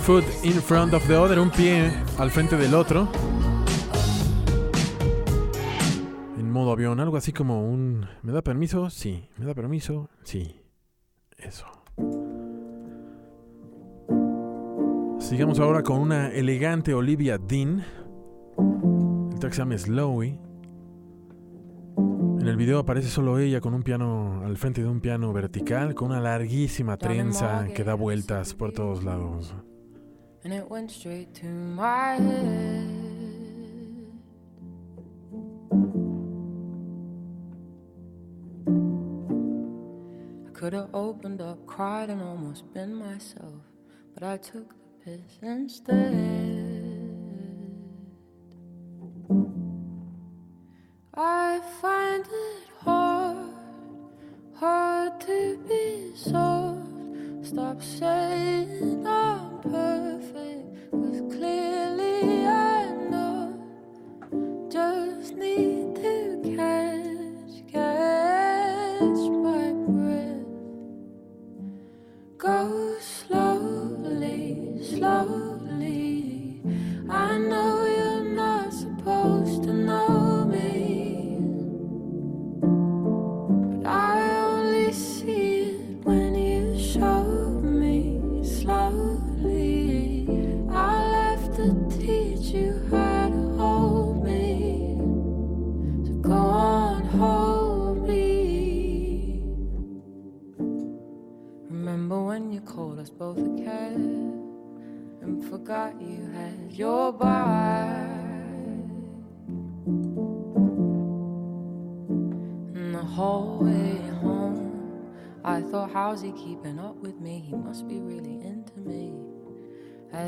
Foot in Front of the Other, un pie al frente del otro. En modo avión, algo así como un... ¿Me da permiso? Sí. ¿Me da permiso? Sí. Eso. Sigamos ahora con una elegante Olivia Dean. El track se llama Slowy. En el video aparece solo ella con un piano al frente de un piano vertical, con una larguísima trenza que da vueltas por todos lados. And it went straight to my head. I could have opened up, cried, and almost been myself, but I took the piss instead. I find it hard, hard to be soft. Stop saying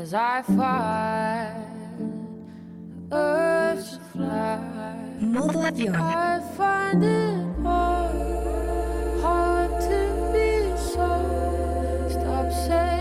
as I fight Earth's fly. Modo. I find it hard, hard to be so. Stop saying.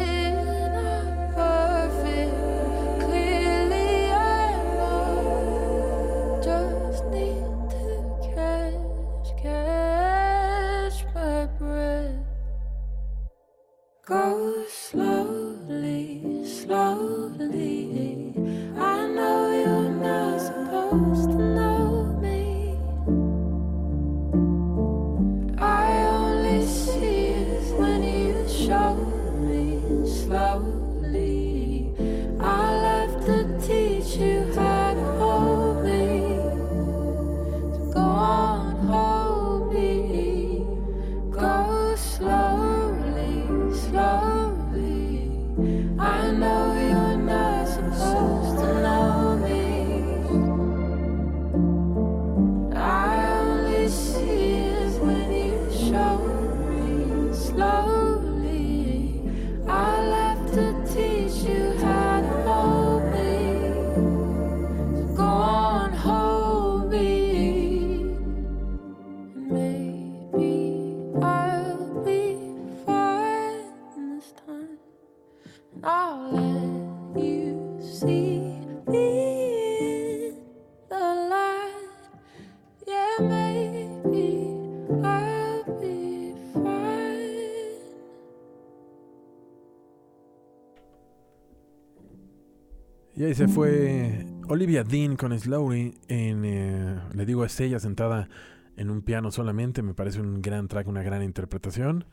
ahí se fue Olivia Dean con Slowly. En, eh, le digo, es ella sentada en un piano solamente. Me parece un gran track, una gran interpretación.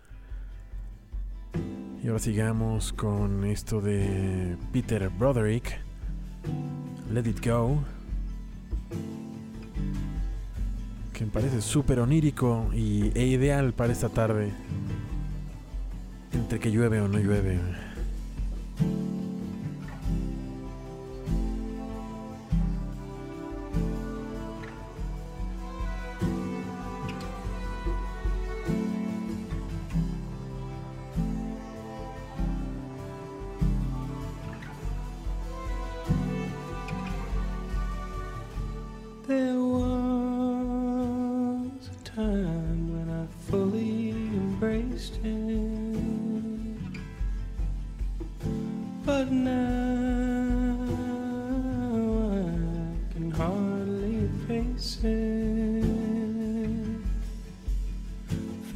Y ahora sigamos con esto de Peter Broderick. Let It Go. Que me parece súper onírico y, e ideal para esta tarde. Entre que llueve o no llueve.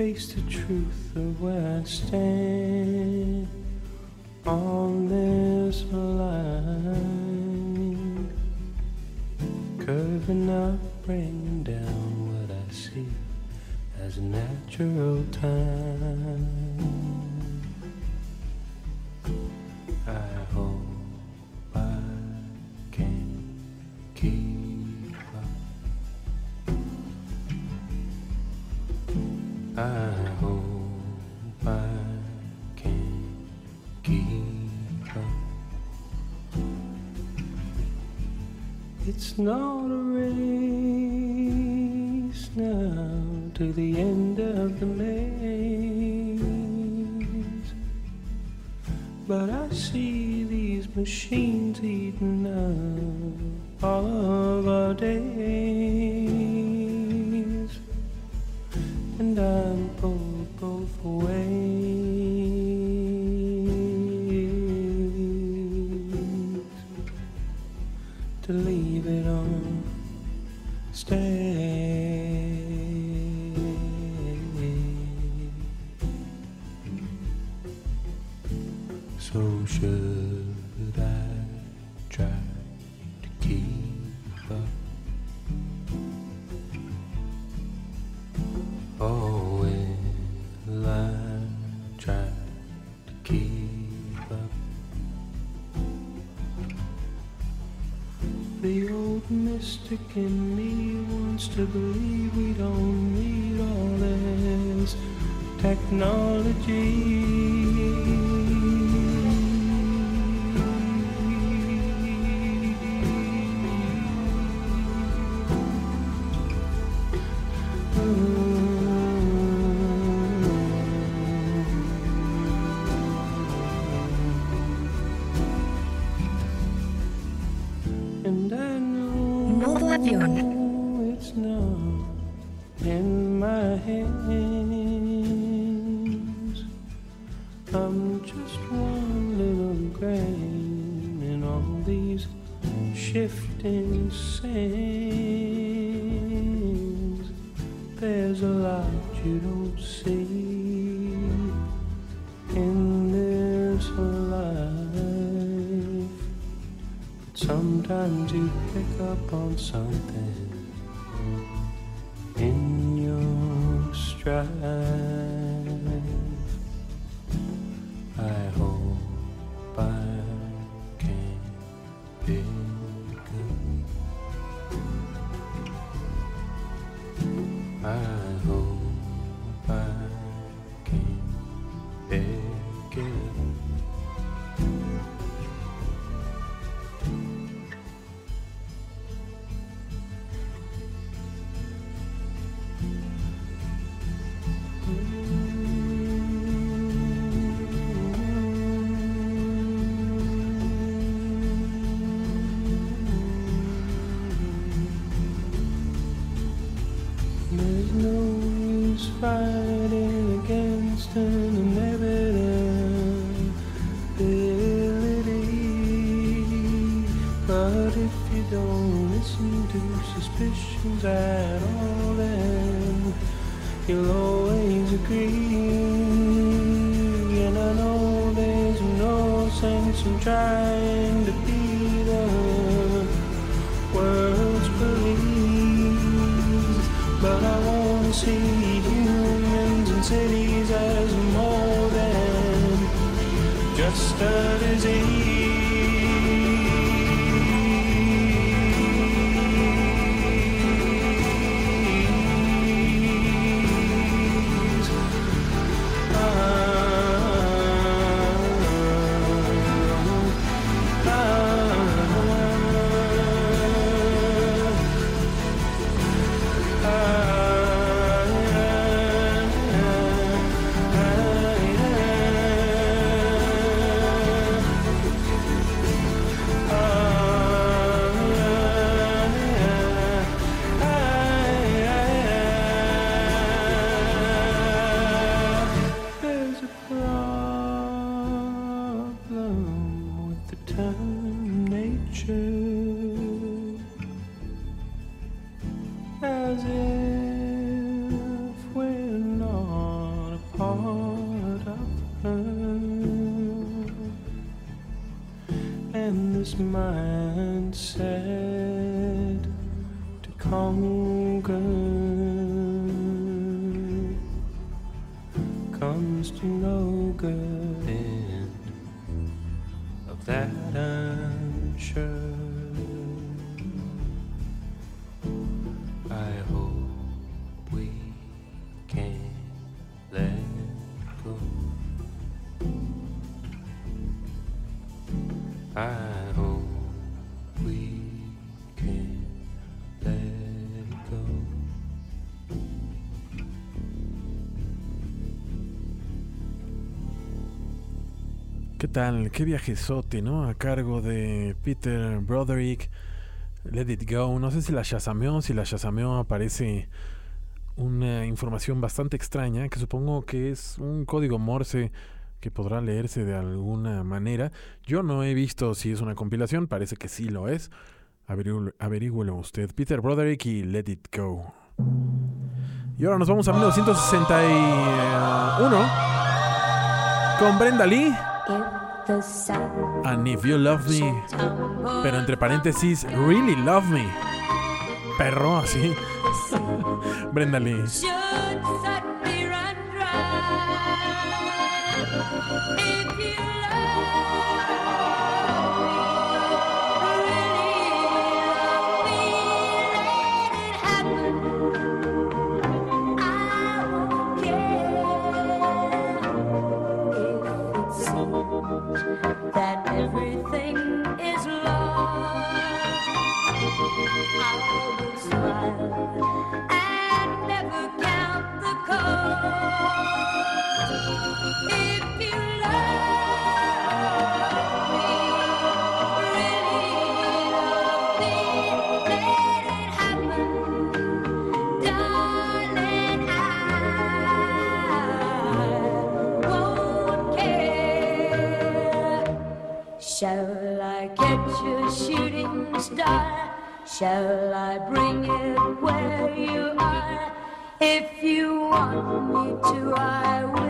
face the truth of where I stand. All not a race now to the end of the maze. But I see these machines. And I know there's no sense in trying tal? Qué viajezote, ¿no? A cargo de Peter Broderick. Let It Go. No sé si la chasameó, si la chasameó aparece una información bastante extraña, que supongo que es un código Morse que podrá leerse de alguna manera. Yo no he visto si es una compilación, parece que sí lo es. Averígüelo usted. Peter Broderick y Let It Go. Y ahora nos vamos a 1961 con Brenda Lee. And if you love me, pero entre paréntesis, really love me. Perro, así. (laughs) Brenda Lee. If you love I will Shall I bring it where you are? If you want me to, I will.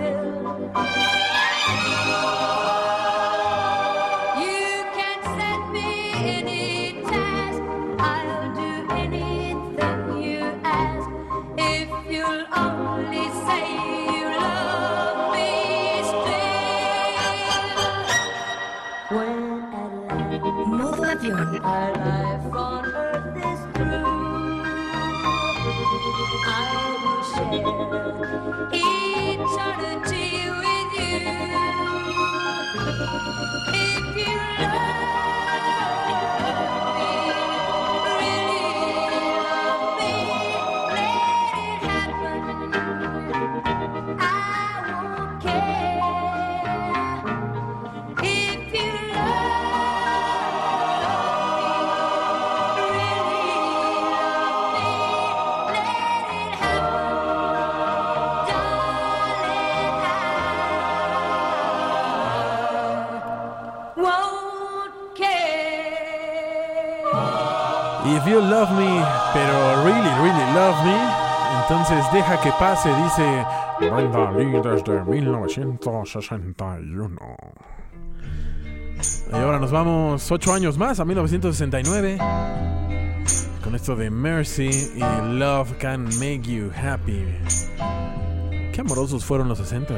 You love me, pero really, really love me, entonces deja que pase, dice Brenda Lee desde 1961. Y ahora nos vamos ocho años más, a 1969, con esto de Mercy y Love Can Make You Happy. Qué amorosos fueron los 60.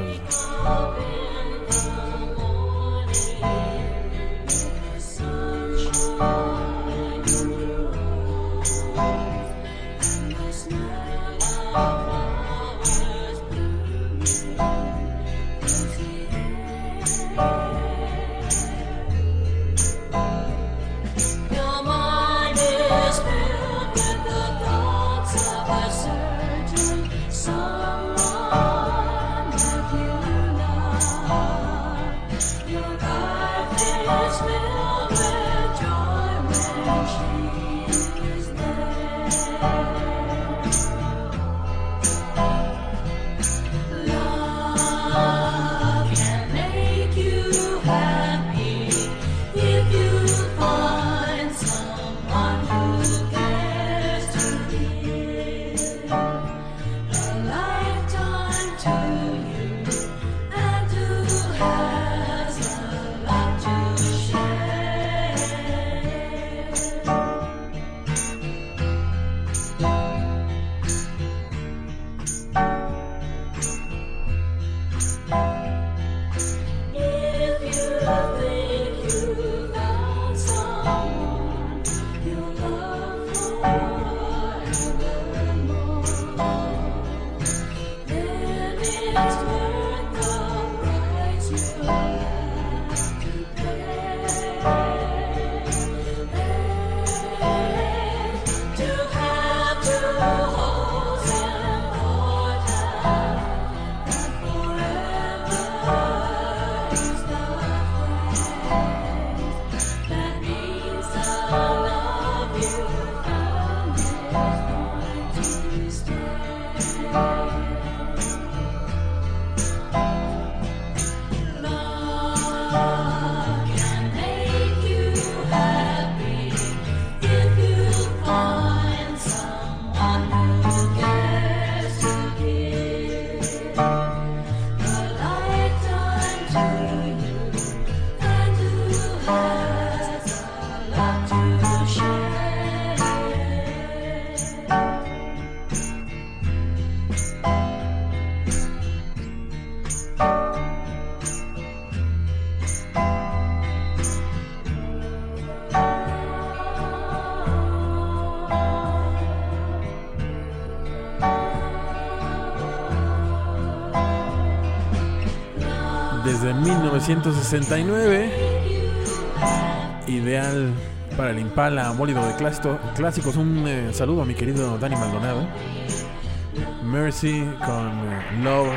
1969, ideal para el Impala bólido de clásico- clásicos. Un eh, saludo a mi querido Dani Maldonado. Mercy con eh, Love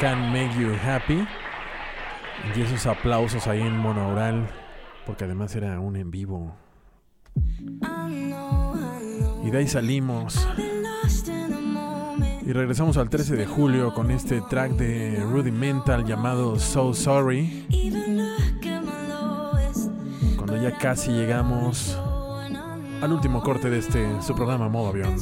Can Make You Happy. Y esos aplausos ahí en monaural, porque además era un en vivo. Y de ahí salimos. Y regresamos al 13 de julio con este track de Rudimental llamado So Sorry. Casi llegamos al último corte de este su programa Modo Avión.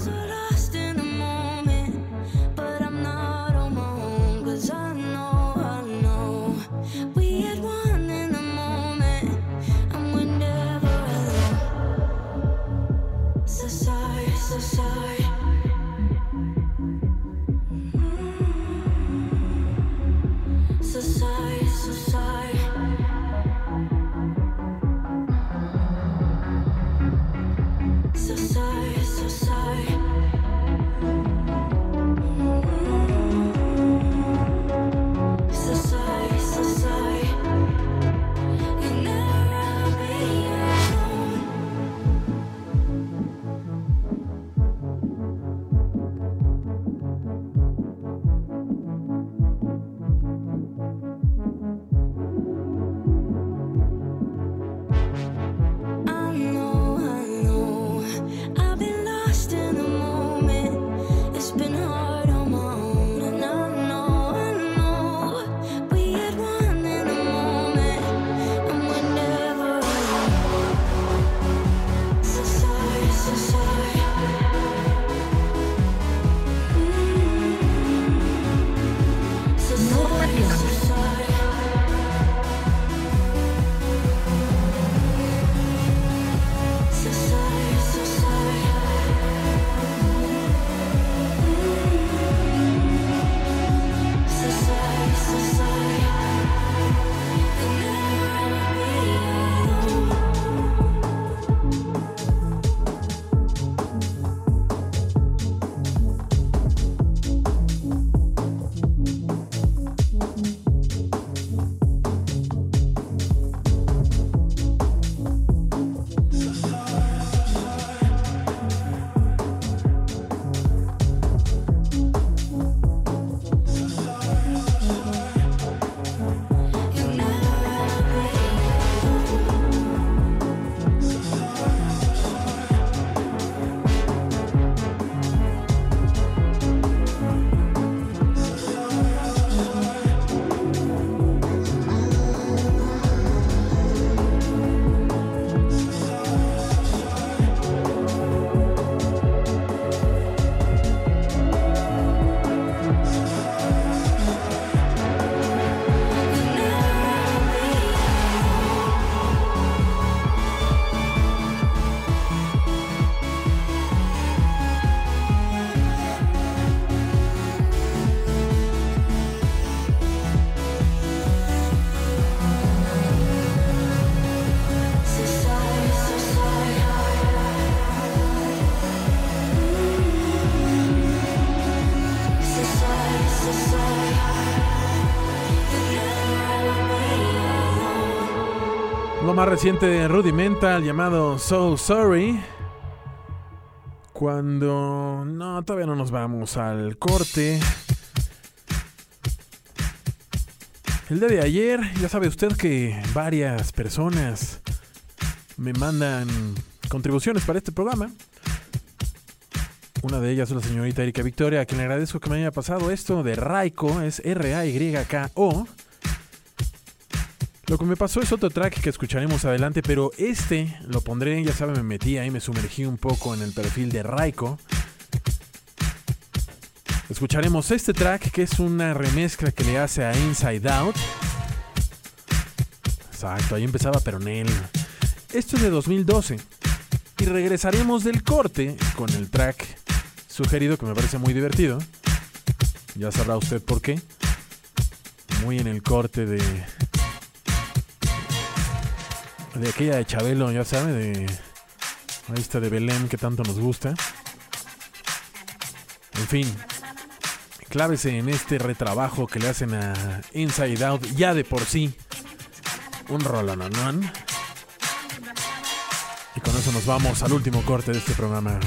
Reciente Rudimental llamado So Sorry. Cuando... No, todavía no nos vamos al corte. El día de ayer, ya sabe usted que varias personas me mandan contribuciones para este programa. Una de ellas es la señorita Erika Victoria, a quien le agradezco que me haya pasado esto de Raiko, es R-A-Y-K-O. Lo que me pasó es otro track que escucharemos adelante, pero este lo pondré, ya saben, me metí ahí, me sumergí un poco en el perfil de Raiko. Escucharemos este track que es una remezcla que le hace a Inside Out. Exacto, ahí empezaba Peronel. Esto es de 2012. Y regresaremos del corte con el track sugerido que me parece muy divertido. Ya sabrá usted por qué. Muy en el corte de. De aquella de Chabelo, ya sabe, de. Ahí está de Belén que tanto nos gusta. En fin, clávese en este retrabajo que le hacen a Inside Out, ya de por sí. Un rolononón. Y con eso nos vamos al último corte de este programa.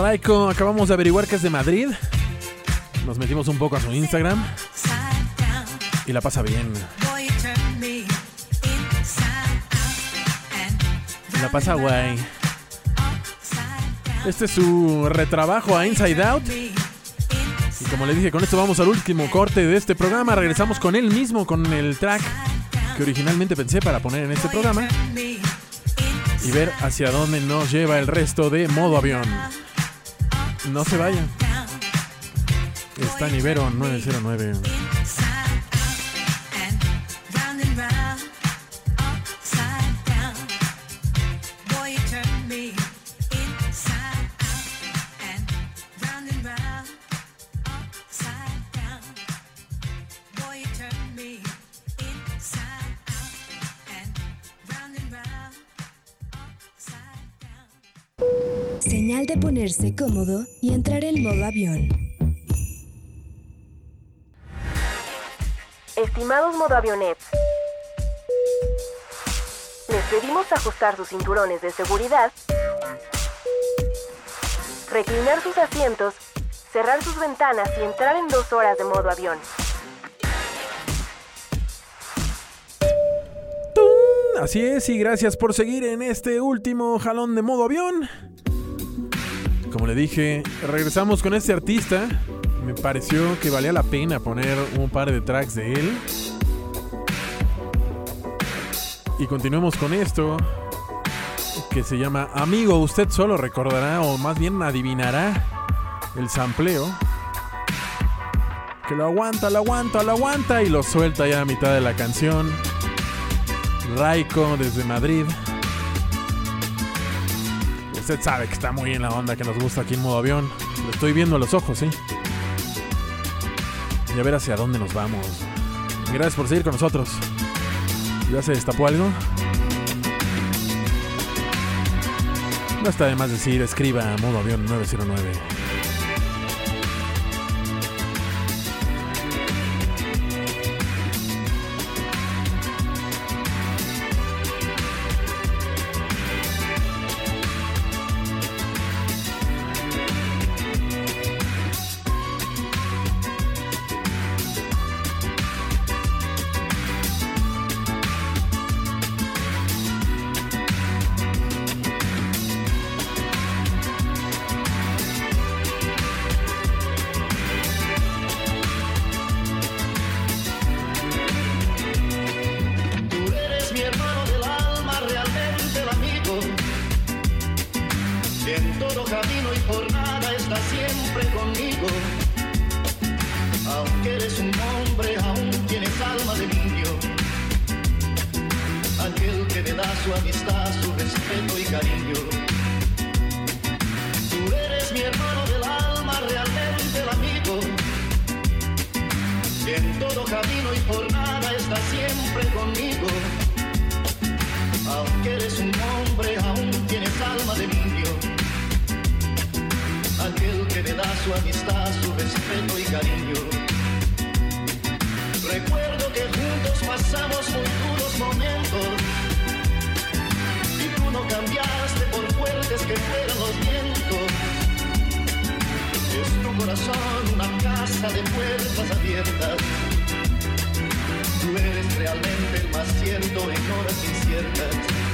Raiko, acabamos de averiguar que es de Madrid. Nos metimos un poco a su Instagram y la pasa bien. La pasa guay. Este es su retrabajo a Inside Out. Y como le dije, con esto vamos al último corte de este programa. Regresamos con él mismo, con el track que originalmente pensé para poner en este programa. Y ver hacia dónde nos lleva el resto de modo avión. No se vayan. Está en Ibero 909. Ponerse cómodo y entrar en modo avión. Estimados modoavionets, les pedimos ajustar sus cinturones de seguridad, reclinar sus asientos, cerrar sus ventanas y entrar en dos horas de modo avión. ¡Tum! Así es, y gracias por seguir en este último jalón de modo avión. Como le dije, regresamos con este artista. Me pareció que valía la pena poner un par de tracks de él. Y continuemos con esto, que se llama Amigo, usted solo recordará, o más bien adivinará, el sampleo. Que lo aguanta, lo aguanta, lo aguanta y lo suelta ya a mitad de la canción. Raiko desde Madrid usted sabe que está muy en la onda que nos gusta aquí en modo avión. Lo estoy viendo a los ojos, ¿sí? Y a ver hacia dónde nos vamos. Gracias por seguir con nosotros. ¿Ya se destapó algo? No está de más decir, escriba a modo avión 909. todo camino y por nada está siempre conmigo. Aunque eres un hombre, aún tienes alma de niño. Aquel que me da su amistad, su respeto y cariño. Recuerdo que juntos pasamos muy duros momentos. Y tú no cambiaste por fuertes que fueron los vientos. Es tu corazón una casa de puertas abiertas. Tú eres realmente el más cierto en horas inciertas.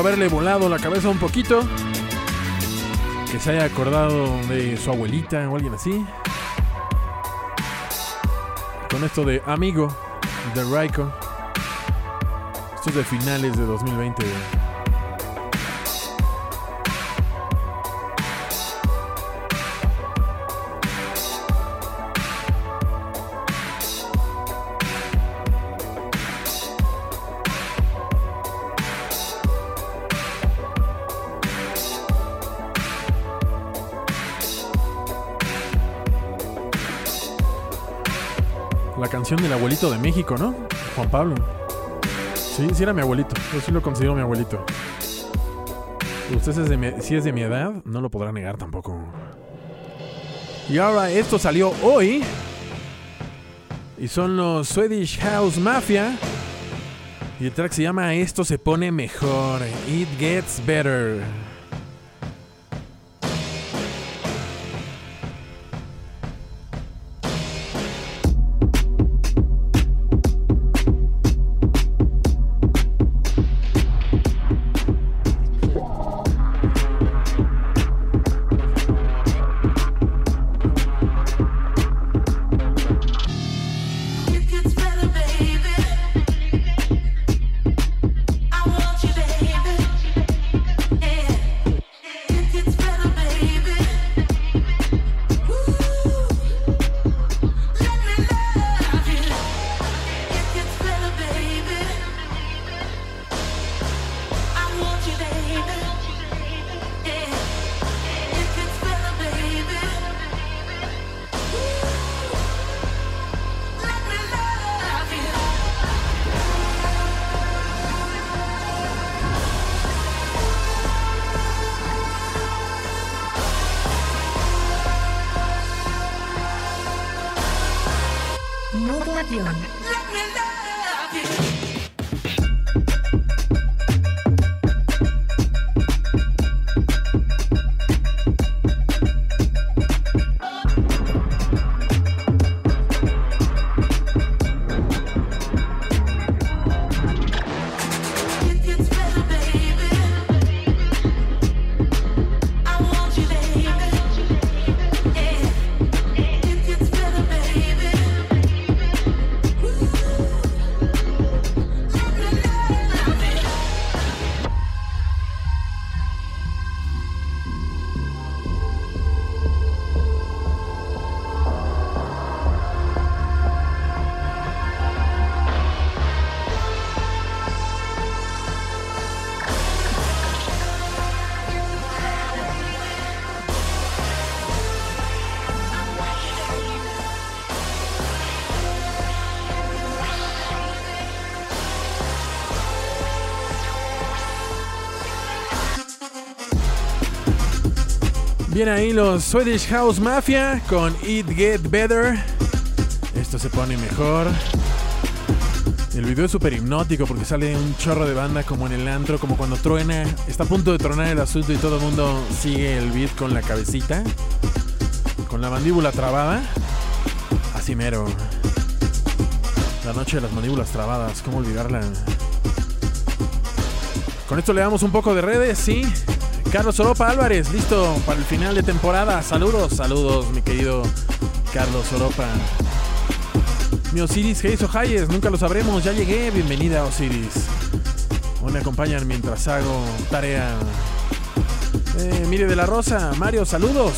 Haberle volado la cabeza un poquito. Que se haya acordado de su abuelita o alguien así. Con esto de Amigo de Raiko. Esto es de finales de 2020. Del abuelito de México, ¿no? Juan Pablo. Sí, sí era mi abuelito. Yo sí lo considero mi abuelito. Usted si es de mi edad, no lo podrá negar tampoco. Y ahora esto salió hoy. Y son los Swedish House Mafia. Y el track se llama Esto se pone mejor. It gets better. Bien ahí los Swedish House Mafia con It Get Better. Esto se pone mejor. El video es súper hipnótico porque sale un chorro de banda como en el antro, como cuando truena. Está a punto de tronar el asunto y todo el mundo sigue el beat con la cabecita. Con la mandíbula trabada. Así mero. La noche de las mandíbulas trabadas, ¿cómo olvidarla? Con esto le damos un poco de redes, sí. Carlos Oropa Álvarez, listo para el final de temporada. Saludos, saludos, mi querido Carlos Oropa. Mi Osiris Heiso Hayes, nunca lo sabremos, ya llegué. Bienvenida, Osiris. Me acompañan mientras hago tarea. Eh, mire de la Rosa, Mario, saludos.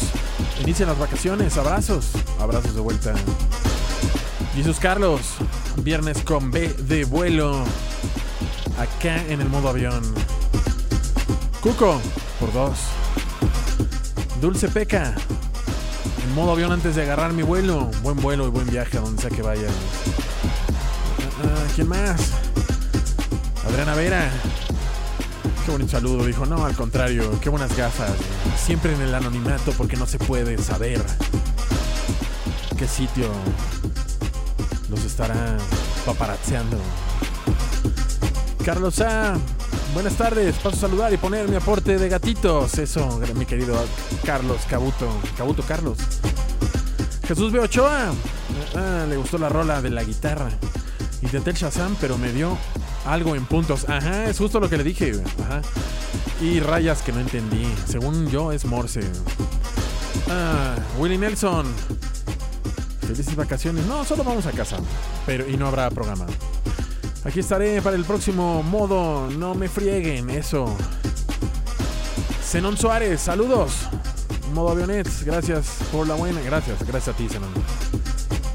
Inician las vacaciones, abrazos. Abrazos de vuelta. Jesús Carlos, viernes con B de vuelo. Acá en el modo avión. Cuco, Dulce Peca. En modo avión antes de agarrar mi vuelo. Buen vuelo y buen viaje a donde sea que vaya. Ah, ah, ¿Quién más? Adriana Vera. Qué bonito saludo. Dijo, no, al contrario, qué buenas gafas. Siempre en el anonimato porque no se puede saber qué sitio los estará paparazzeando. Carlos A. Buenas tardes, paso a saludar y poner mi aporte de gatitos. Eso, mi querido Carlos Cabuto. Cabuto Carlos. Jesús B. Ochoa. Ah, le gustó la rola de la guitarra. Intenté el Shazam, pero me dio Algo en puntos. Ajá, es justo lo que le dije. Ajá. Y rayas que no entendí. Según yo es Morse. Ah, Willie Nelson. Felices vacaciones. No, solo vamos a casa. Pero, y no habrá programa. Aquí estaré para el próximo modo. No me frieguen, eso. Zenón Suárez, saludos. Modo avionets, gracias por la buena. Gracias, gracias a ti, Zenón.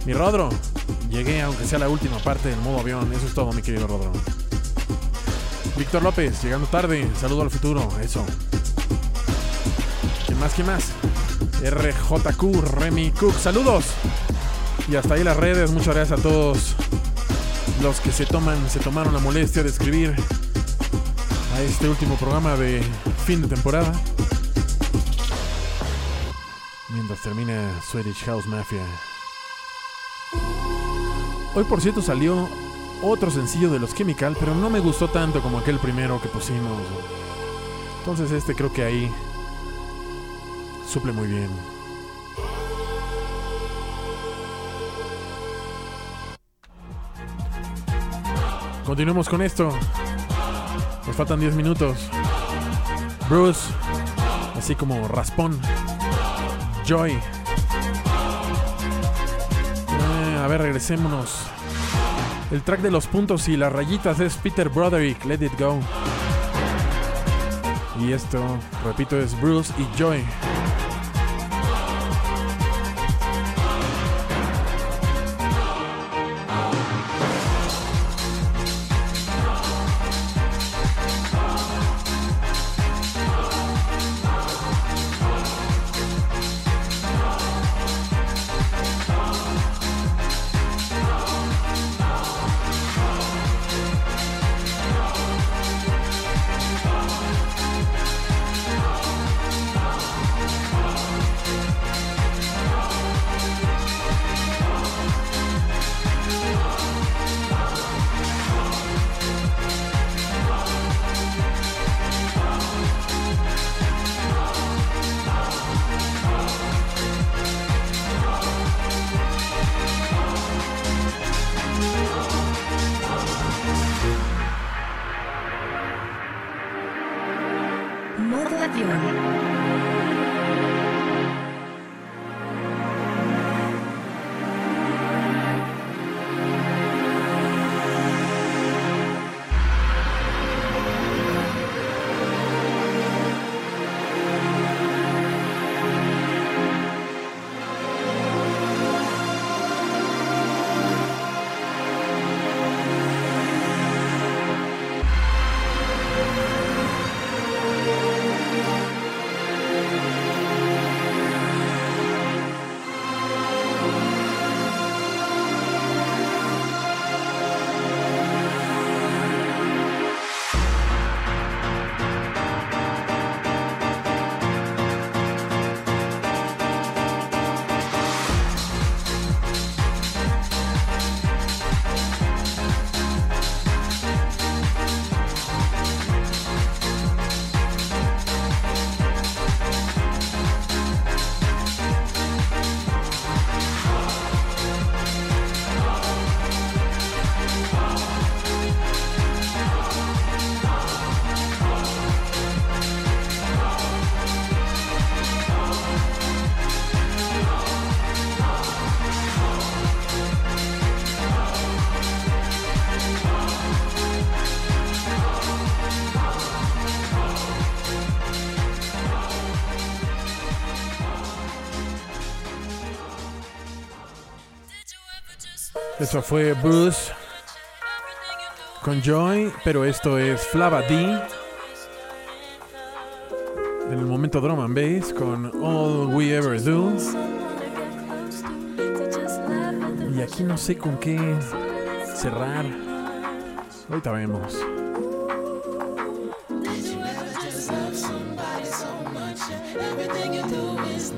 Mi Rodro, llegué aunque sea la última parte del modo avión. Eso es todo, mi querido Rodro. Víctor López, llegando tarde. Saludo al futuro, eso. ¿Quién más? ¿Quién más? RJQ, Remy Cook, saludos. Y hasta ahí las redes. Muchas gracias a todos los que se toman, se tomaron la molestia de escribir a este último programa de fin de temporada. Mientras termina Swedish House Mafia. Hoy por cierto salió otro sencillo de los Chemical, pero no me gustó tanto como aquel primero que pusimos. Entonces este creo que ahí suple muy bien. Continuemos con esto. Nos faltan 10 minutos. Bruce, así como Raspón. Joy. Eh, a ver, regresémonos. El track de los puntos y las rayitas es Peter Broderick, Let It Go. Y esto, repito, es Bruce y Joy. Eso fue Bruce con Joy, pero esto es Flava D. En el momento drum and bass con All We Ever Do. Y aquí no sé con qué cerrar. Ahorita vemos. Everything you do is.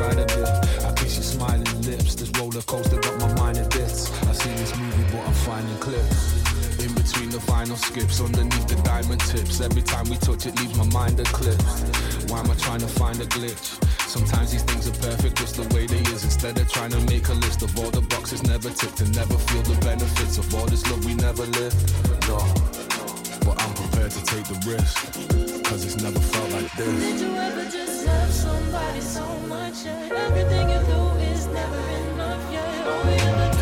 Artist gets astride of it I kiss your smiling lips This roller coaster got my mind in bits. I see this movie but I'm finding clips. In between the final skips Underneath the diamond tips. Every time we touch it leaves my mind eclipsed. Why am I trying to find a glitch? Sometimes these things are perfect just the way they is. Instead of trying to make a list of all the boxes never ticked And never feel the benefits of all this love we never lived. No, but I'm prepared to take the risk Cause it's never felt like this love somebody so much? Yeah? Everything you do is never enough. Yeah, all we ever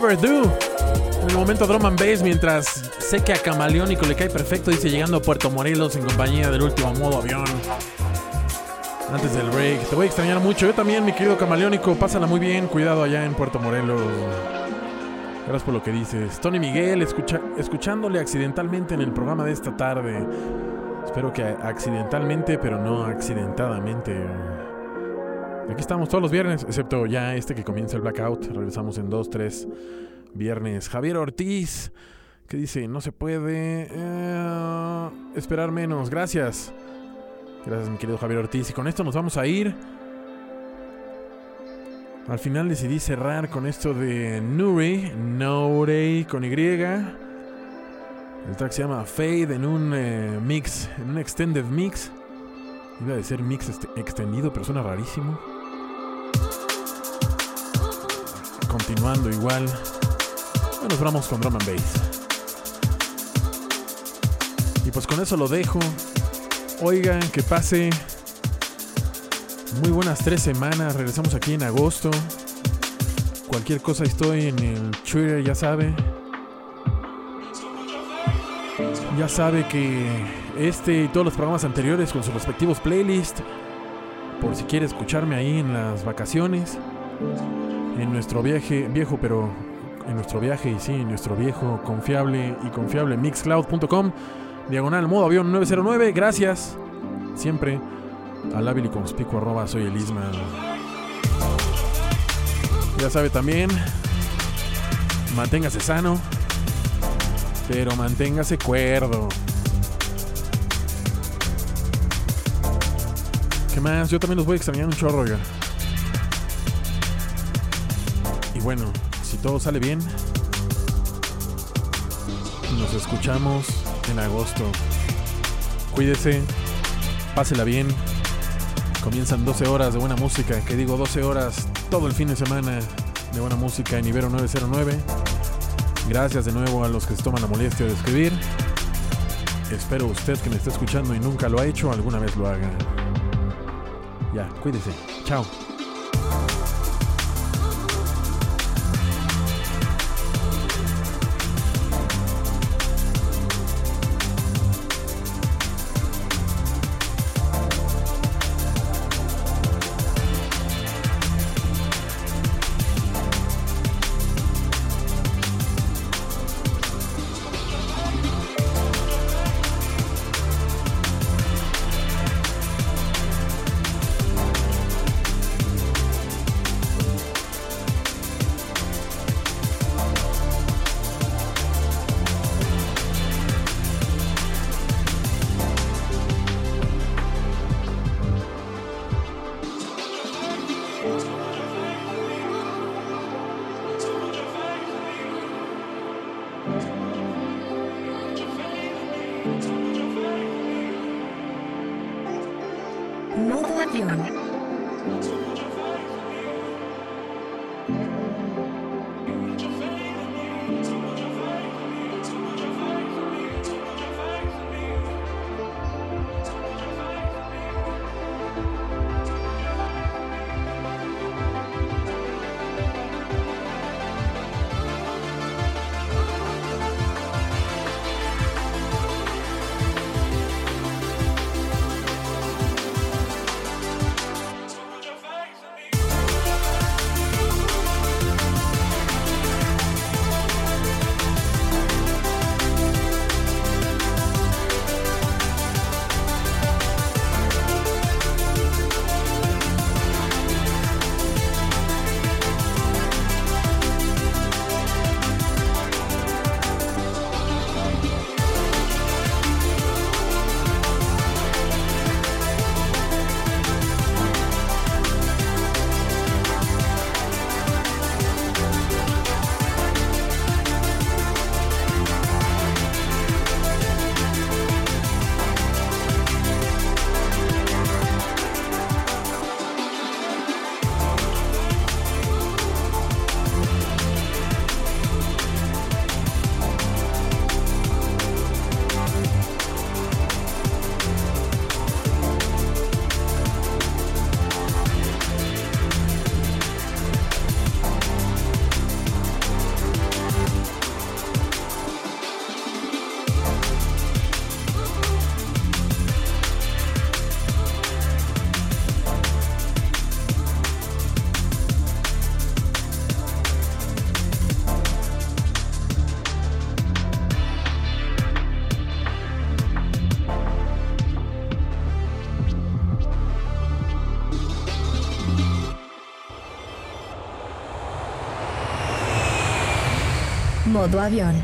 All We Ever Do. En el momento drum and bass, mientras sé que a Camaleónico le cae perfecto, dice llegando a Puerto Morelos en compañía del último modo avión. Antes del break, te voy a extrañar mucho. Yo también, mi querido Camaleónico, pásala muy bien, cuidado allá en Puerto Morelos. Gracias por lo que dices. Tony Miguel, escuchándole accidentalmente en el programa de esta tarde. Espero que accidentalmente, pero no accidentadamente. Aquí estamos todos los viernes, excepto ya este que comienza el blackout. Regresamos en dos, tres viernes. Javier Ortiz, que dice, no se puede eh, esperar menos. Gracias. Gracias, mi querido Javier Ortiz. Y con esto nos vamos a ir. Al final decidí cerrar con esto de Nuri, Nuri con Y. El track se llama Fade en un eh, mix, en un extended mix. Iba a decir mix este- extendido, pero suena rarísimo. Continuando igual. Nos vamos con drum and bass. Y pues con eso lo dejo. Oigan, que pase muy buenas tres semanas. Regresamos aquí en agosto. Cualquier cosa estoy en el Twitter, ya sabe. Ya sabe que este y todos los programas anteriores con sus respectivos playlists, por si quiere escucharme ahí en las vacaciones, en nuestro viaje, viejo pero en nuestro viaje y sí, en nuestro viejo confiable y confiable mixcloud.com, diagonal modo avión 909, gracias siempre al hábil y conspicuo arroba soy el Isma. Ya sabe también, manténgase sano, pero manténgase cuerdo. ¿Qué más? Yo también los voy a extrañar un chorro, oiga. Y bueno, si todo sale bien, nos escuchamos en agosto. Cuídese, pásela bien. Comienzan 12 horas de buena música, que digo 12 horas todo el fin de semana de buena música en Ibero 909. Gracias de nuevo a los que se toman la molestia de escribir. Espero usted que me esté escuchando y nunca lo ha hecho, alguna vez lo haga. Ya, cuídese. Chao. Modo avión.